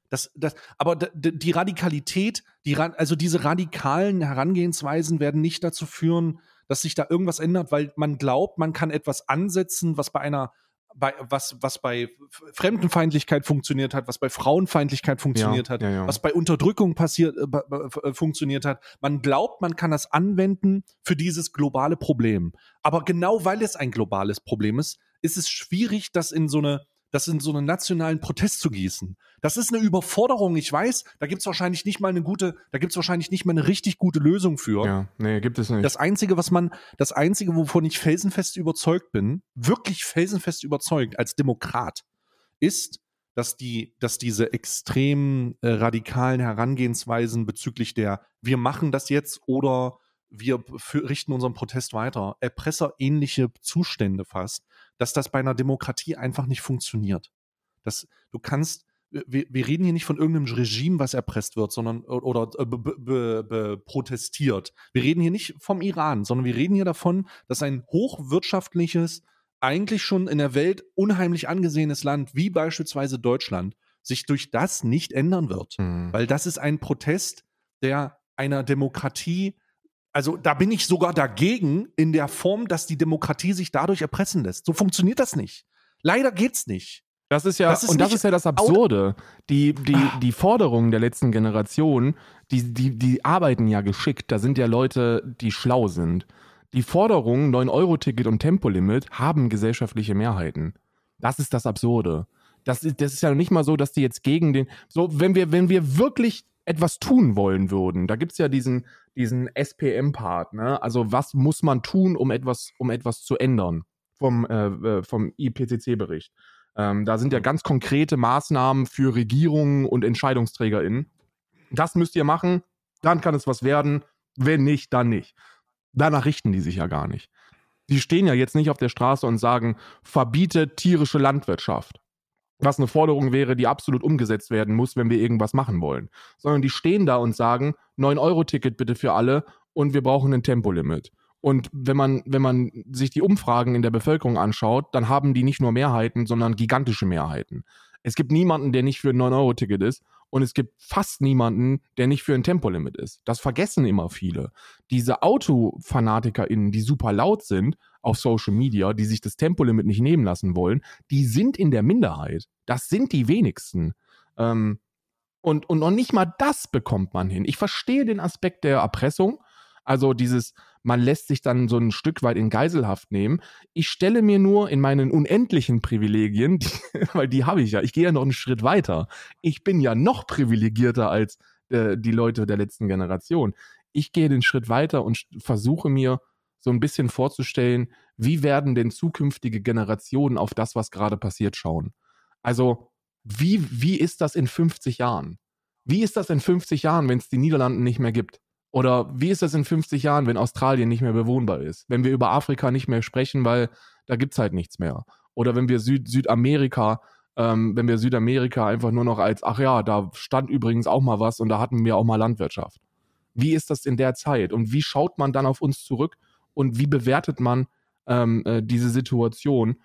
das, das, aber die Radikalität, die, also diese radikalen Herangehensweisen werden nicht dazu führen, dass sich da irgendwas ändert, weil man glaubt, man kann etwas ansetzen, was bei einer, bei, was, was bei Fremdenfeindlichkeit funktioniert hat, was bei Frauenfeindlichkeit funktioniert Ja, hat, ja, ja. was bei Unterdrückung passiert, äh, äh, funktioniert hat. Man glaubt, man kann das anwenden für dieses globale Problem. Aber genau weil es ein globales Problem ist, ist es schwierig, das in so eine das in so einen nationalen Protest zu gießen. Das ist eine Überforderung, ich weiß, da gibt es wahrscheinlich nicht mal eine gute, da gibt es wahrscheinlich nicht mal eine richtig gute Lösung für. Ja, nee, gibt es nicht. Das Einzige, was man, das Einzige, wovon ich felsenfest überzeugt bin, wirklich felsenfest überzeugt als Demokrat, ist, dass die, dass diese extrem äh, radikalen Herangehensweisen bezüglich der, wir machen das jetzt oder wir für, richten unseren Protest weiter, erpresserähnliche Zustände fast, dass das bei einer Demokratie einfach nicht funktioniert. Das, du kannst, wir, wir reden hier nicht von irgendeinem Regime, was erpresst wird, sondern oder äh, protestiert. Wir reden hier nicht vom Iran, sondern wir reden hier davon, dass ein hochwirtschaftliches, eigentlich schon in der Welt unheimlich angesehenes Land wie beispielsweise Deutschland sich durch das nicht ändern wird. Hm. Weil das ist ein Protest, der einer Demokratie, also da bin ich sogar dagegen in der Form, dass die Demokratie sich dadurch erpressen lässt. So funktioniert das nicht. Leider geht's nicht. Das ist ja, Das ist und das ist ja das Absurde. Die, die, Ah. die Forderungen der letzten Generation, die, die, die arbeiten ja geschickt. Da sind ja Leute, die schlau sind. Die Forderungen 9-Euro-Ticket und Tempolimit haben gesellschaftliche Mehrheiten. Das ist das Absurde. Das ist, das ist ja nicht mal so, dass die jetzt gegen den. So, wenn wir, wenn wir wirklich etwas tun wollen würden, da gibt es ja diesen, diesen SPM-Part, ne? Also, was muss man tun, um etwas, um etwas zu ändern? Vom, äh, äh, vom IPCC-Bericht. Ähm, da sind ja ganz konkrete Maßnahmen für Regierungen und EntscheidungsträgerInnen. Das müsst ihr machen, dann kann es was werden. Wenn nicht, dann nicht. Danach richten die sich ja gar nicht. Die stehen ja jetzt nicht auf der Straße und sagen, verbiete tierische Landwirtschaft. Was eine Forderung wäre, die absolut umgesetzt werden muss, wenn wir irgendwas machen wollen. Sondern die stehen da und sagen, 9-Euro-Ticket bitte für alle und wir brauchen ein Tempolimit. Und wenn man, wenn man sich die Umfragen in der Bevölkerung anschaut, dann haben die nicht nur Mehrheiten, sondern gigantische Mehrheiten. Es gibt niemanden, der nicht für ein 9-Euro-Ticket ist und es gibt fast niemanden, der nicht für ein Tempolimit ist. Das vergessen immer viele. Diese AutofanatikerInnen, die super laut sind auf Social Media, die sich das Tempolimit nicht nehmen lassen wollen, die sind in der Minderheit. Das sind die wenigsten. Ähm, und, und noch nicht mal das bekommt man hin. Ich verstehe den Aspekt der Erpressung. Also dieses, man lässt sich dann so ein Stück weit in Geiselhaft nehmen. Ich stelle mir nur in meinen unendlichen Privilegien, die, weil die habe ich ja, ich gehe ja noch einen Schritt weiter. Ich bin ja noch privilegierter als äh, die Leute der letzten Generation. Ich gehe den Schritt weiter und versuche mir so ein bisschen vorzustellen, wie werden denn zukünftige Generationen auf das, was gerade passiert, schauen. Also, wie, wie ist das in 50 Jahren? Wie ist das in 50 Jahren, wenn es die Niederlanden nicht mehr gibt? Oder wie ist das in 50 Jahren, wenn Australien nicht mehr bewohnbar ist? Wenn wir über Afrika nicht mehr sprechen, weil da gibt es halt nichts mehr. Oder wenn wir Süd Südamerika, ähm, wenn wir Südamerika einfach nur noch als, ach ja, da stand übrigens auch mal was und da hatten wir auch mal Landwirtschaft. Wie ist das in der Zeit? Und wie schaut man dann auf uns zurück und wie bewertet man ähm, äh, diese Situation?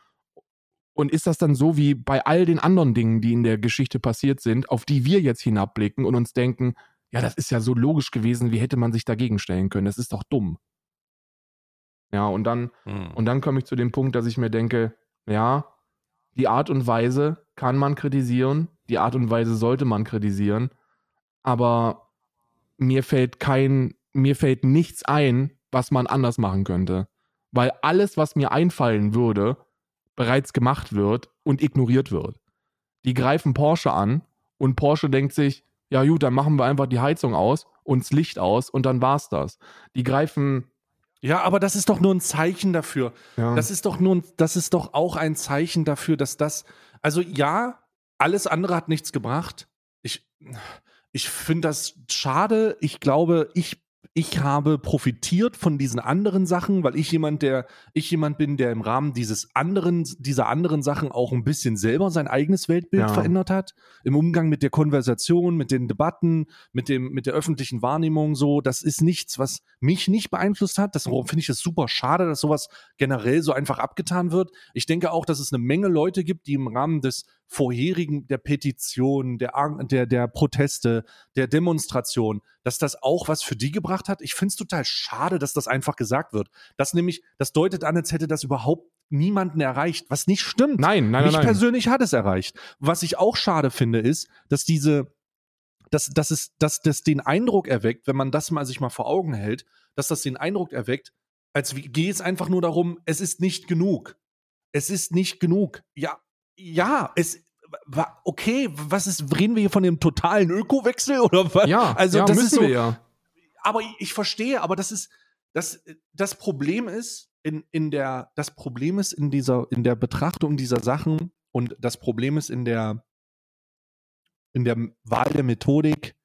Und ist das dann so wie bei all den anderen Dingen, die in der Geschichte passiert sind, auf die wir jetzt hinabblicken und uns denken, ja, das ist ja so logisch gewesen, wie hätte man sich dagegen stellen können? Das ist doch dumm. Ja, und dann, mhm. und dann komme ich zu dem Punkt, dass ich mir denke, ja, die Art und Weise kann man kritisieren, die Art und Weise sollte man kritisieren, aber mir fällt kein, mir fällt nichts ein, was man anders machen könnte. Weil alles, was mir einfallen würde, bereits gemacht wird und ignoriert wird. Die greifen Porsche an und Porsche denkt sich, ja gut, dann machen wir einfach die Heizung aus und das Licht aus und dann war's das. Die greifen. Ja, aber das ist doch nur ein Zeichen dafür. Ja. Das ist doch nur, das ist doch auch ein Zeichen dafür, dass das, also ja, alles andere hat nichts gebracht. Ich, ich finde das schade. Ich glaube, ich ich habe profitiert von diesen anderen Sachen, weil ich jemand, der, ich jemand bin, der im Rahmen dieses anderen, dieser anderen Sachen auch ein bisschen selber sein eigenes Weltbild ja. verändert hat. Im Umgang mit der Konversation, mit den Debatten, mit dem, mit der öffentlichen Wahrnehmung so. Das ist nichts, was mich nicht beeinflusst hat. Das finde ich es super schade, dass sowas generell so einfach abgetan wird. Ich denke auch, dass es eine Menge Leute gibt, die im Rahmen des vorherigen, der Petition, der, der, der Proteste, der Demonstration, dass das auch was für die gebracht hat. Ich finde es total schade, dass das einfach gesagt wird. Das nämlich, das deutet an, als hätte das überhaupt niemanden erreicht, was nicht stimmt. Nein, nein, Mich nein. persönlich hat es erreicht. Was ich auch schade finde, ist, dass diese, dass, dass es, dass das den Eindruck erweckt, wenn man das mal sich mal vor Augen hält, dass das den Eindruck erweckt, als geht es einfach nur darum, es ist nicht genug. Es ist nicht genug. Ja, ja, es war okay, was ist, reden wir hier von dem totalen Ökowechsel oder was? Ja, also ja, das ist so. Ja. Aber ich verstehe, aber das ist, das, das Problem ist, in, in der, das Problem ist in dieser, in der Betrachtung dieser Sachen und das Problem ist in der, in der Wahl der Methodik,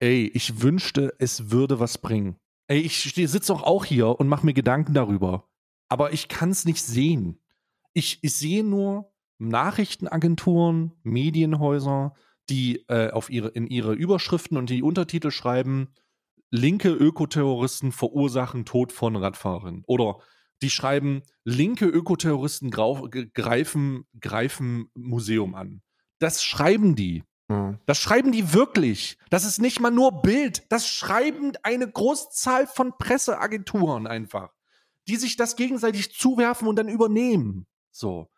ey, ich wünschte, es würde was bringen. Ey, ich sitze auch, auch hier und mache mir Gedanken darüber. Aber ich kann es nicht sehen. Ich, ich sehe nur, Nachrichtenagenturen, Medienhäuser, die äh, auf ihre, in ihre Überschriften und die Untertitel schreiben, linke Ökoterroristen verursachen Tod von Radfahrern. Oder die schreiben, linke Ökoterroristen greifen, greifen Museum an. Das schreiben die. Das schreiben die wirklich. Das ist nicht mal nur Bild. Das schreiben eine Großzahl von Presseagenturen einfach, die sich das gegenseitig zuwerfen und dann übernehmen. So.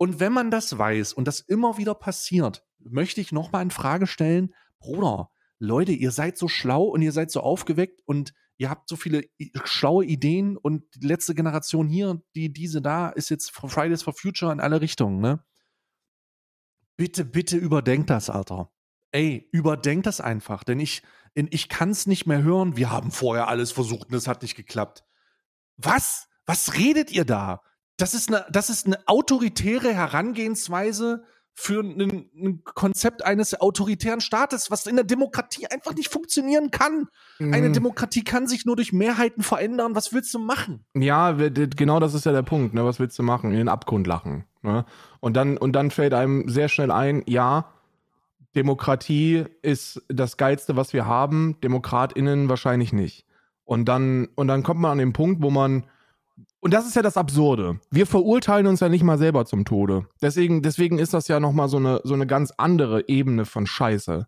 Und wenn man das weiß und das immer wieder passiert, möchte ich nochmal in Frage stellen, Bruder, Leute, ihr seid so schlau und ihr seid so aufgeweckt und ihr habt so viele schlaue Ideen und die letzte Generation hier, die diese da, ist jetzt Fridays for Future in alle Richtungen, ne? Bitte, bitte überdenkt das, Alter. Ey, überdenkt das einfach, denn ich, ich kann es nicht mehr hören. Wir haben vorher alles versucht und es hat nicht geklappt. Was? Was redet ihr da? Das ist eine, das ist eine autoritäre Herangehensweise für ein, ein Konzept eines autoritären Staates, was in der Demokratie einfach nicht funktionieren kann. Eine Mhm. Demokratie kann sich nur durch Mehrheiten verändern. Was willst du machen? Ja, genau das ist ja der Punkt. Ne? Was willst du machen? In den Abgrund lachen. Ne? Und, dann, und dann fällt einem sehr schnell ein, ja, Demokratie ist das Geilste, was wir haben, DemokratInnen wahrscheinlich nicht. Und dann, und dann kommt man an den Punkt, wo man. Und das ist ja das Absurde. Wir verurteilen uns ja nicht mal selber zum Tode. Deswegen, deswegen ist das ja nochmal so eine, so eine ganz andere Ebene von Scheiße.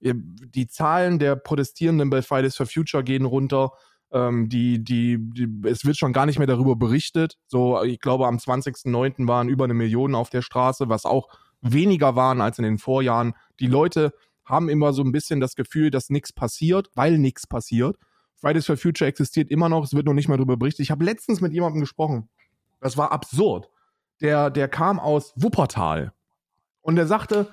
Die Zahlen der Protestierenden bei Fridays for Future gehen runter. Ähm, die, die, die, es wird schon gar nicht mehr darüber berichtet. So, ich glaube, am 20.09. waren über eine Million auf der Straße, was auch weniger waren als in den Vorjahren. Die Leute haben immer so ein bisschen das Gefühl, dass nichts passiert, weil nichts passiert. Fridays for Future existiert immer noch, es wird noch nicht mal darüber berichtet. Ich habe letztens mit jemandem gesprochen. Das war absurd. Der, der kam aus Wuppertal. Und der sagte,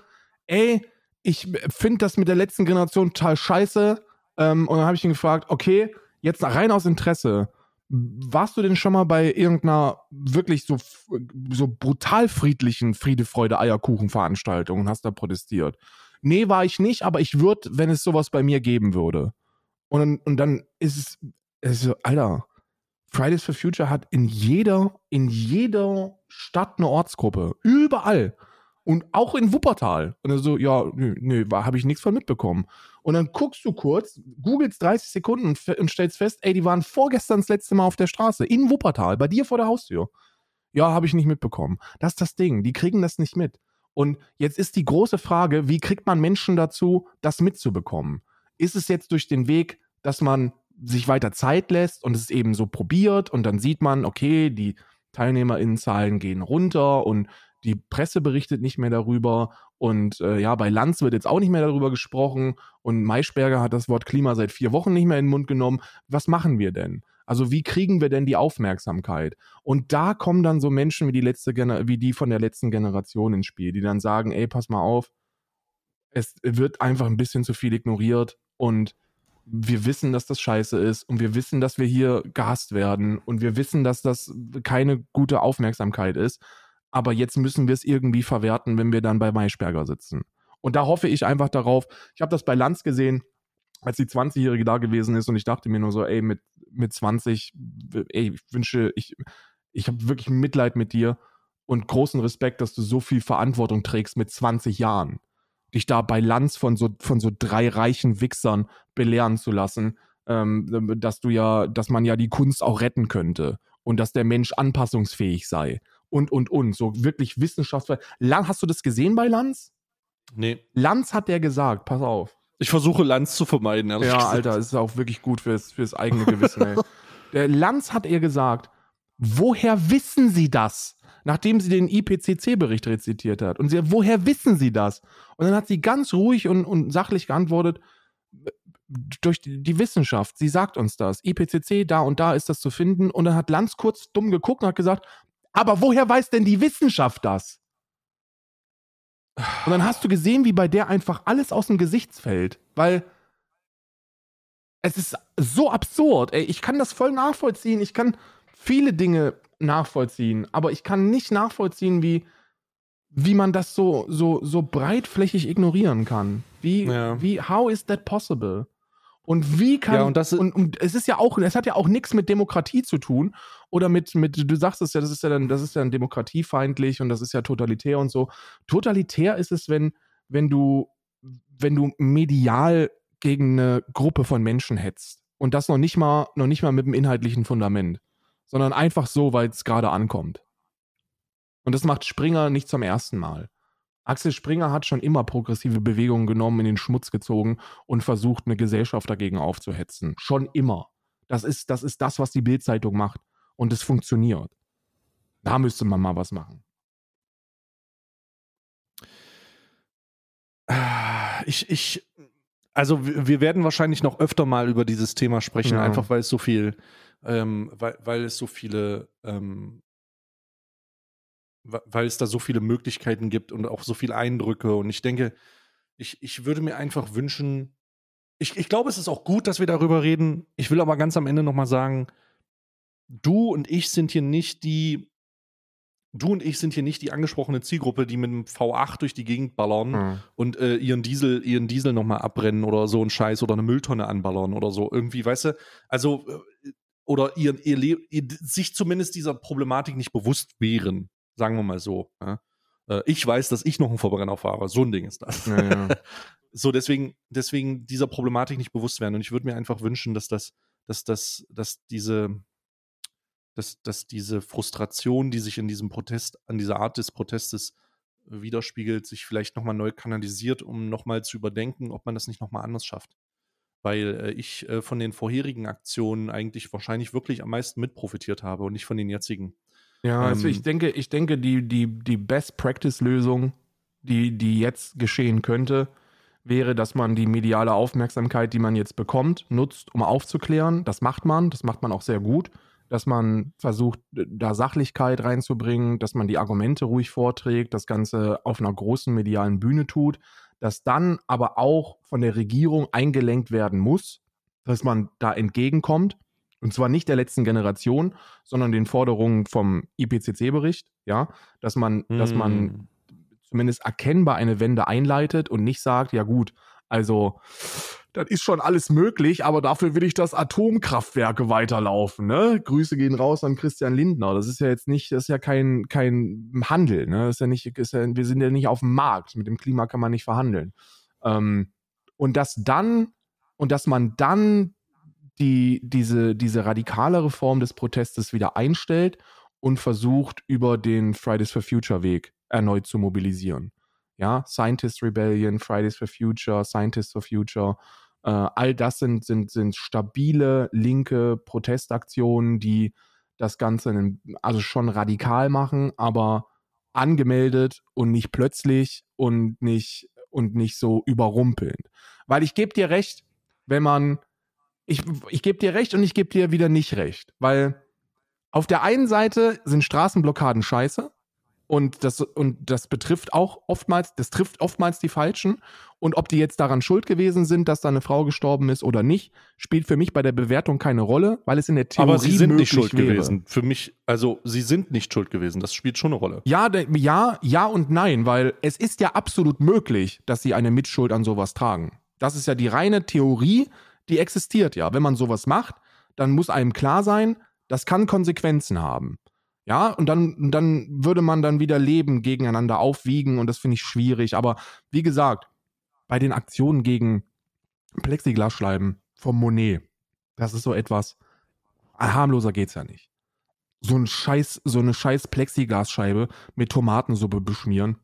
ey, ich finde das mit der letzten Generation total scheiße. Ähm, und dann habe ich ihn gefragt, okay, jetzt rein aus Interesse, warst du denn schon mal bei irgendeiner wirklich so, so brutal friedlichen Friede, Freude, Eierkuchen-Veranstaltung und hast da protestiert? Nee, war ich nicht, aber ich würde, wenn es sowas bei mir geben würde. Und, dann- und dann ist es, so, Alter, Fridays for Future hat in jeder, in jeder Stadt eine Ortsgruppe. Überall. Und auch in Wuppertal. Und er so, ja, nö, nö habe ich nichts von mitbekommen. Und dann guckst du kurz, googelst 30 Sekunden und, und stellst fest, ey, die waren vorgestern das letzte Mal auf der Straße, in Wuppertal, bei dir vor der Haustür. Ja, habe ich nicht mitbekommen. Das ist das Ding. Die kriegen das nicht mit. Und jetzt ist die große Frage, wie kriegt man Menschen dazu, das mitzubekommen? Ist es jetzt durch den Weg, dass man sich weiter Zeit lässt und es eben so probiert und dann sieht man, okay, die TeilnehmerInnenzahlen gehen runter und die Presse berichtet nicht mehr darüber und äh, ja, bei Lanz wird jetzt auch nicht mehr darüber gesprochen und Maischberger hat das Wort Klima seit vier Wochen nicht mehr in den Mund genommen. Was machen wir denn? Also wie kriegen wir denn die Aufmerksamkeit? Und da kommen dann so Menschen wie die letzte wie die von der letzten Generation ins Spiel, die dann sagen, ey, pass mal auf, es wird einfach ein bisschen zu viel ignoriert und wir wissen, dass das scheiße ist und wir wissen, dass wir hier gehasst werden und wir wissen, dass das keine gute Aufmerksamkeit ist. Aber jetzt müssen wir es irgendwie verwerten, wenn wir dann bei Maischberger sitzen. Und da hoffe ich einfach darauf. Ich habe das bei Lanz gesehen, als die 20-Jährige da gewesen ist und ich dachte mir nur so, ey, mit, mit 20, ey, ich wünsche, ich, ich habe wirklich Mitleid mit dir und großen Respekt, dass du so viel Verantwortung trägst mit 20 Jahren. Dich da bei Lanz von so, von so drei reichen Wichsern belehren zu lassen, ähm, dass du ja, dass man ja die Kunst auch retten könnte und dass der Mensch anpassungsfähig sei und, und, und. So wirklich Wissenschaftsfrei. Lan- Hast du das gesehen bei Lanz? Nee. Lanz hat der gesagt, pass auf. Ich versuche Lanz zu vermeiden, Ja, gesagt. Alter, es ist auch wirklich gut fürs, fürs eigene Gewissen, ey. Der Lanz hat ihr gesagt, woher wissen Sie das? Nachdem sie den IPCC-Bericht rezitiert hat. Und sie, woher wissen Sie das? Und dann hat sie ganz ruhig und, und sachlich geantwortet, durch die, die Wissenschaft, sie sagt uns das. IPCC, da und da ist das zu finden. Und dann hat Lanz kurz dumm geguckt und hat gesagt, aber woher weiß denn die Wissenschaft das? Und dann hast du gesehen, wie bei der einfach alles aus dem Gesicht fällt, weil es ist so absurd. Ey, ich kann das voll nachvollziehen. Ich kann viele Dinge nachvollziehen, aber ich kann nicht nachvollziehen, wie, wie man das so, so, so breitflächig ignorieren kann. Wie, Ja. wie, how is that possible? Und wie kann Ja, und das- und, und es ist ja auch, es hat ja auch nichts mit Demokratie zu tun oder mit, mit, du sagst es ja, das ist ja dann, das ist ja dann demokratiefeindlich und das ist ja totalitär und so. Totalitär ist es, wenn, wenn du, wenn du medial gegen eine Gruppe von Menschen hetzt. Und das noch nicht mal, noch nicht mal mit einem inhaltlichen Fundament, sondern einfach so, weil es gerade ankommt. Und das macht Springer nicht zum ersten Mal. Axel Springer hat schon immer progressive Bewegungen genommen, in den Schmutz gezogen und versucht, eine Gesellschaft dagegen aufzuhetzen. Schon immer. Das ist das, ist das was die Bildzeitung macht. Und es funktioniert. Da müsste man mal was machen. Ich, ich, also wir werden wahrscheinlich noch öfter mal über dieses Thema sprechen, Ja. einfach weil es so viel, ähm, weil, weil es so viele, ähm, weil es da so viele Möglichkeiten gibt und auch so viele Eindrücke. Und ich denke, ich, ich würde mir einfach wünschen, ich, ich glaube, es ist auch gut, dass wir darüber reden. Ich will aber ganz am Ende nochmal sagen, du und ich sind hier nicht die, du und ich sind hier nicht die angesprochene Zielgruppe, die mit einem V8 durch die Gegend ballern Hm. und äh, ihren Diesel, ihren Diesel nochmal abbrennen oder so ein Scheiß oder eine Mülltonne anballern oder so. Irgendwie, weißt du, also äh, oder ihren, ihr, Le- ihr sich zumindest dieser Problematik nicht bewusst wären, sagen wir mal so. Ja? Äh, ich weiß, dass ich noch einen Verbrenner fahre. So ein Ding ist das. Ja, ja. so deswegen, deswegen dieser Problematik nicht bewusst werden. Und ich würde mir einfach wünschen, dass das, dass das, dass diese, dass, dass diese Frustration, die sich in diesem Protest, an dieser Art des Protestes widerspiegelt, sich vielleicht nochmal neu kanalisiert, um nochmal zu überdenken, ob man das nicht nochmal anders schafft. Weil äh, ich äh, von den vorherigen Aktionen eigentlich wahrscheinlich wirklich am meisten mitprofitiert habe und nicht von den jetzigen. Ja, also Ähm, ich denke, ich denke, die, die, die Best-Practice-Lösung, die, die jetzt geschehen könnte, wäre, dass man die mediale Aufmerksamkeit, die man jetzt bekommt, nutzt, um aufzuklären. Das macht man, das macht man auch sehr gut. Dass man versucht, da Sachlichkeit reinzubringen, dass man die Argumente ruhig vorträgt, das Ganze auf einer großen medialen Bühne tut, dass dann aber auch von der Regierung eingelenkt werden muss, dass man da entgegenkommt. Und zwar nicht der letzten Generation, sondern den Forderungen vom IPCC-Bericht, ja, dass man, dass man Hm. zumindest erkennbar eine Wende einleitet und nicht sagt, ja gut, also das ist schon alles möglich, aber dafür will ich, dass Atomkraftwerke weiterlaufen. Ne? Grüße gehen raus an Christian Lindner. Das ist ja jetzt nicht, das ist ja kein, kein Handel. Ne? Das ist ja nicht, ist ja, wir sind ja nicht auf dem Markt. Mit dem Klima kann man nicht verhandeln. Ähm, und dass dann, und dass man dann die, diese, diese radikalere Form des Protestes wieder einstellt und versucht, über den Fridays for Future Weg erneut zu mobilisieren. Ja, Scientist Rebellion, Fridays for Future, Scientists for Future, äh, all das sind, sind, sind stabile linke Protestaktionen, die das Ganze also schon radikal machen, aber angemeldet und nicht plötzlich und nicht, und nicht so überrumpelnd. Weil ich gebe dir recht, wenn man, ich, ich gebe dir recht und ich gebe dir wieder nicht recht, weil auf der einen Seite sind Straßenblockaden scheiße und das, und das betrifft auch oftmals, das trifft oftmals die Falschen. Und ob die jetzt daran schuld gewesen sind, dass da eine Frau gestorben ist oder nicht, spielt für mich bei der Bewertung keine Rolle, weil es in der Theorie Aber sie sind nicht möglich schuld wäre. gewesen. Für mich, also sie sind nicht schuld gewesen. Das spielt schon eine Rolle. Ja, ja, ja und nein, weil es ist ja absolut möglich, dass sie eine Mitschuld an sowas tragen. Das ist ja die reine Theorie, die existiert ja. Wenn man sowas macht, dann muss einem klar sein, das kann Konsequenzen haben. Ja, und dann, dann würde man dann wieder Leben gegeneinander aufwiegen und das finde ich schwierig. Aber wie gesagt, bei den Aktionen gegen Plexiglasscheiben vom Monet, das ist so etwas, harmloser geht's ja nicht. So ein Scheiß, so eine scheiß Plexiglasscheibe mit Tomatensuppe beschmieren.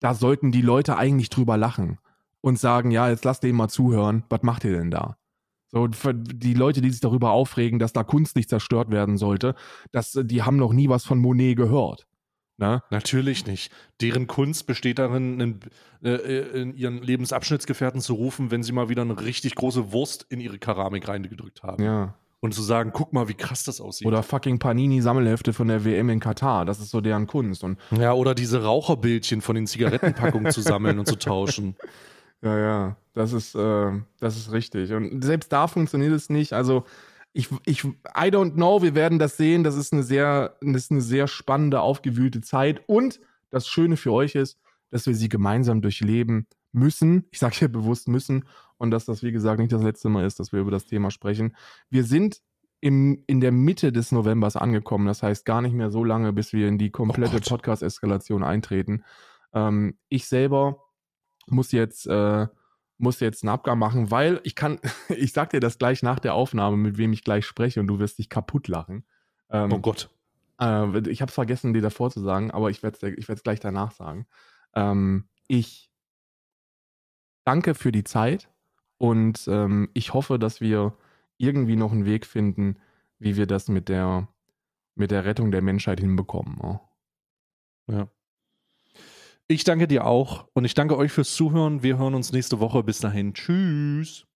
Da sollten die Leute eigentlich drüber lachen und sagen, ja, jetzt lasst den mal zuhören, was macht ihr denn da? So, für die Leute, die sich darüber aufregen, dass da Kunst nicht zerstört werden sollte, das, die haben noch nie was von Monet gehört. Ne? Natürlich nicht. Deren Kunst besteht darin, in, äh, in ihren Lebensabschnittsgefährten zu rufen, wenn sie mal wieder eine richtig große Wurst in ihre Keramik reingedrückt haben. Ja. Und zu sagen, guck mal, wie krass das aussieht. Oder fucking Panini-Sammelhefte von der WM in Katar. Das ist so deren Kunst. Und ja, oder diese Raucherbildchen von den Zigarettenpackungen zu sammeln und zu tauschen. Ja, ja, das ist, äh, das ist richtig. Und selbst da funktioniert es nicht. Also, ich, ich, I don't know, wir werden das sehen. Das ist eine sehr, das ist eine sehr spannende, aufgewühlte Zeit. Und das Schöne für euch ist, dass wir sie gemeinsam durchleben müssen. Ich sage hier bewusst müssen. Und dass das, wie gesagt, nicht das letzte Mal ist, dass wir über das Thema sprechen. Wir sind im, in der Mitte des Novembers angekommen. Das heißt gar nicht mehr so lange, bis wir in die komplette Gott. Podcast-Eskalation eintreten. Ähm, ich selber muss jetzt, äh, muss jetzt einen Abgang machen, weil ich kann, ich sag dir das gleich nach der Aufnahme, mit wem ich gleich spreche und du wirst dich kaputt lachen. Ähm, Oh Gott. äh, ich habe vergessen, dir davor zu sagen, aber ich werde es ich werd's gleich danach sagen. Ähm, ich danke für die Zeit und ähm, ich hoffe, dass wir irgendwie noch einen Weg finden, wie wir das mit der, mit der Rettung der Menschheit hinbekommen. Oh. Ja. Ich danke dir auch und ich danke euch fürs Zuhören. Wir hören uns nächste Woche. Bis dahin. Tschüss.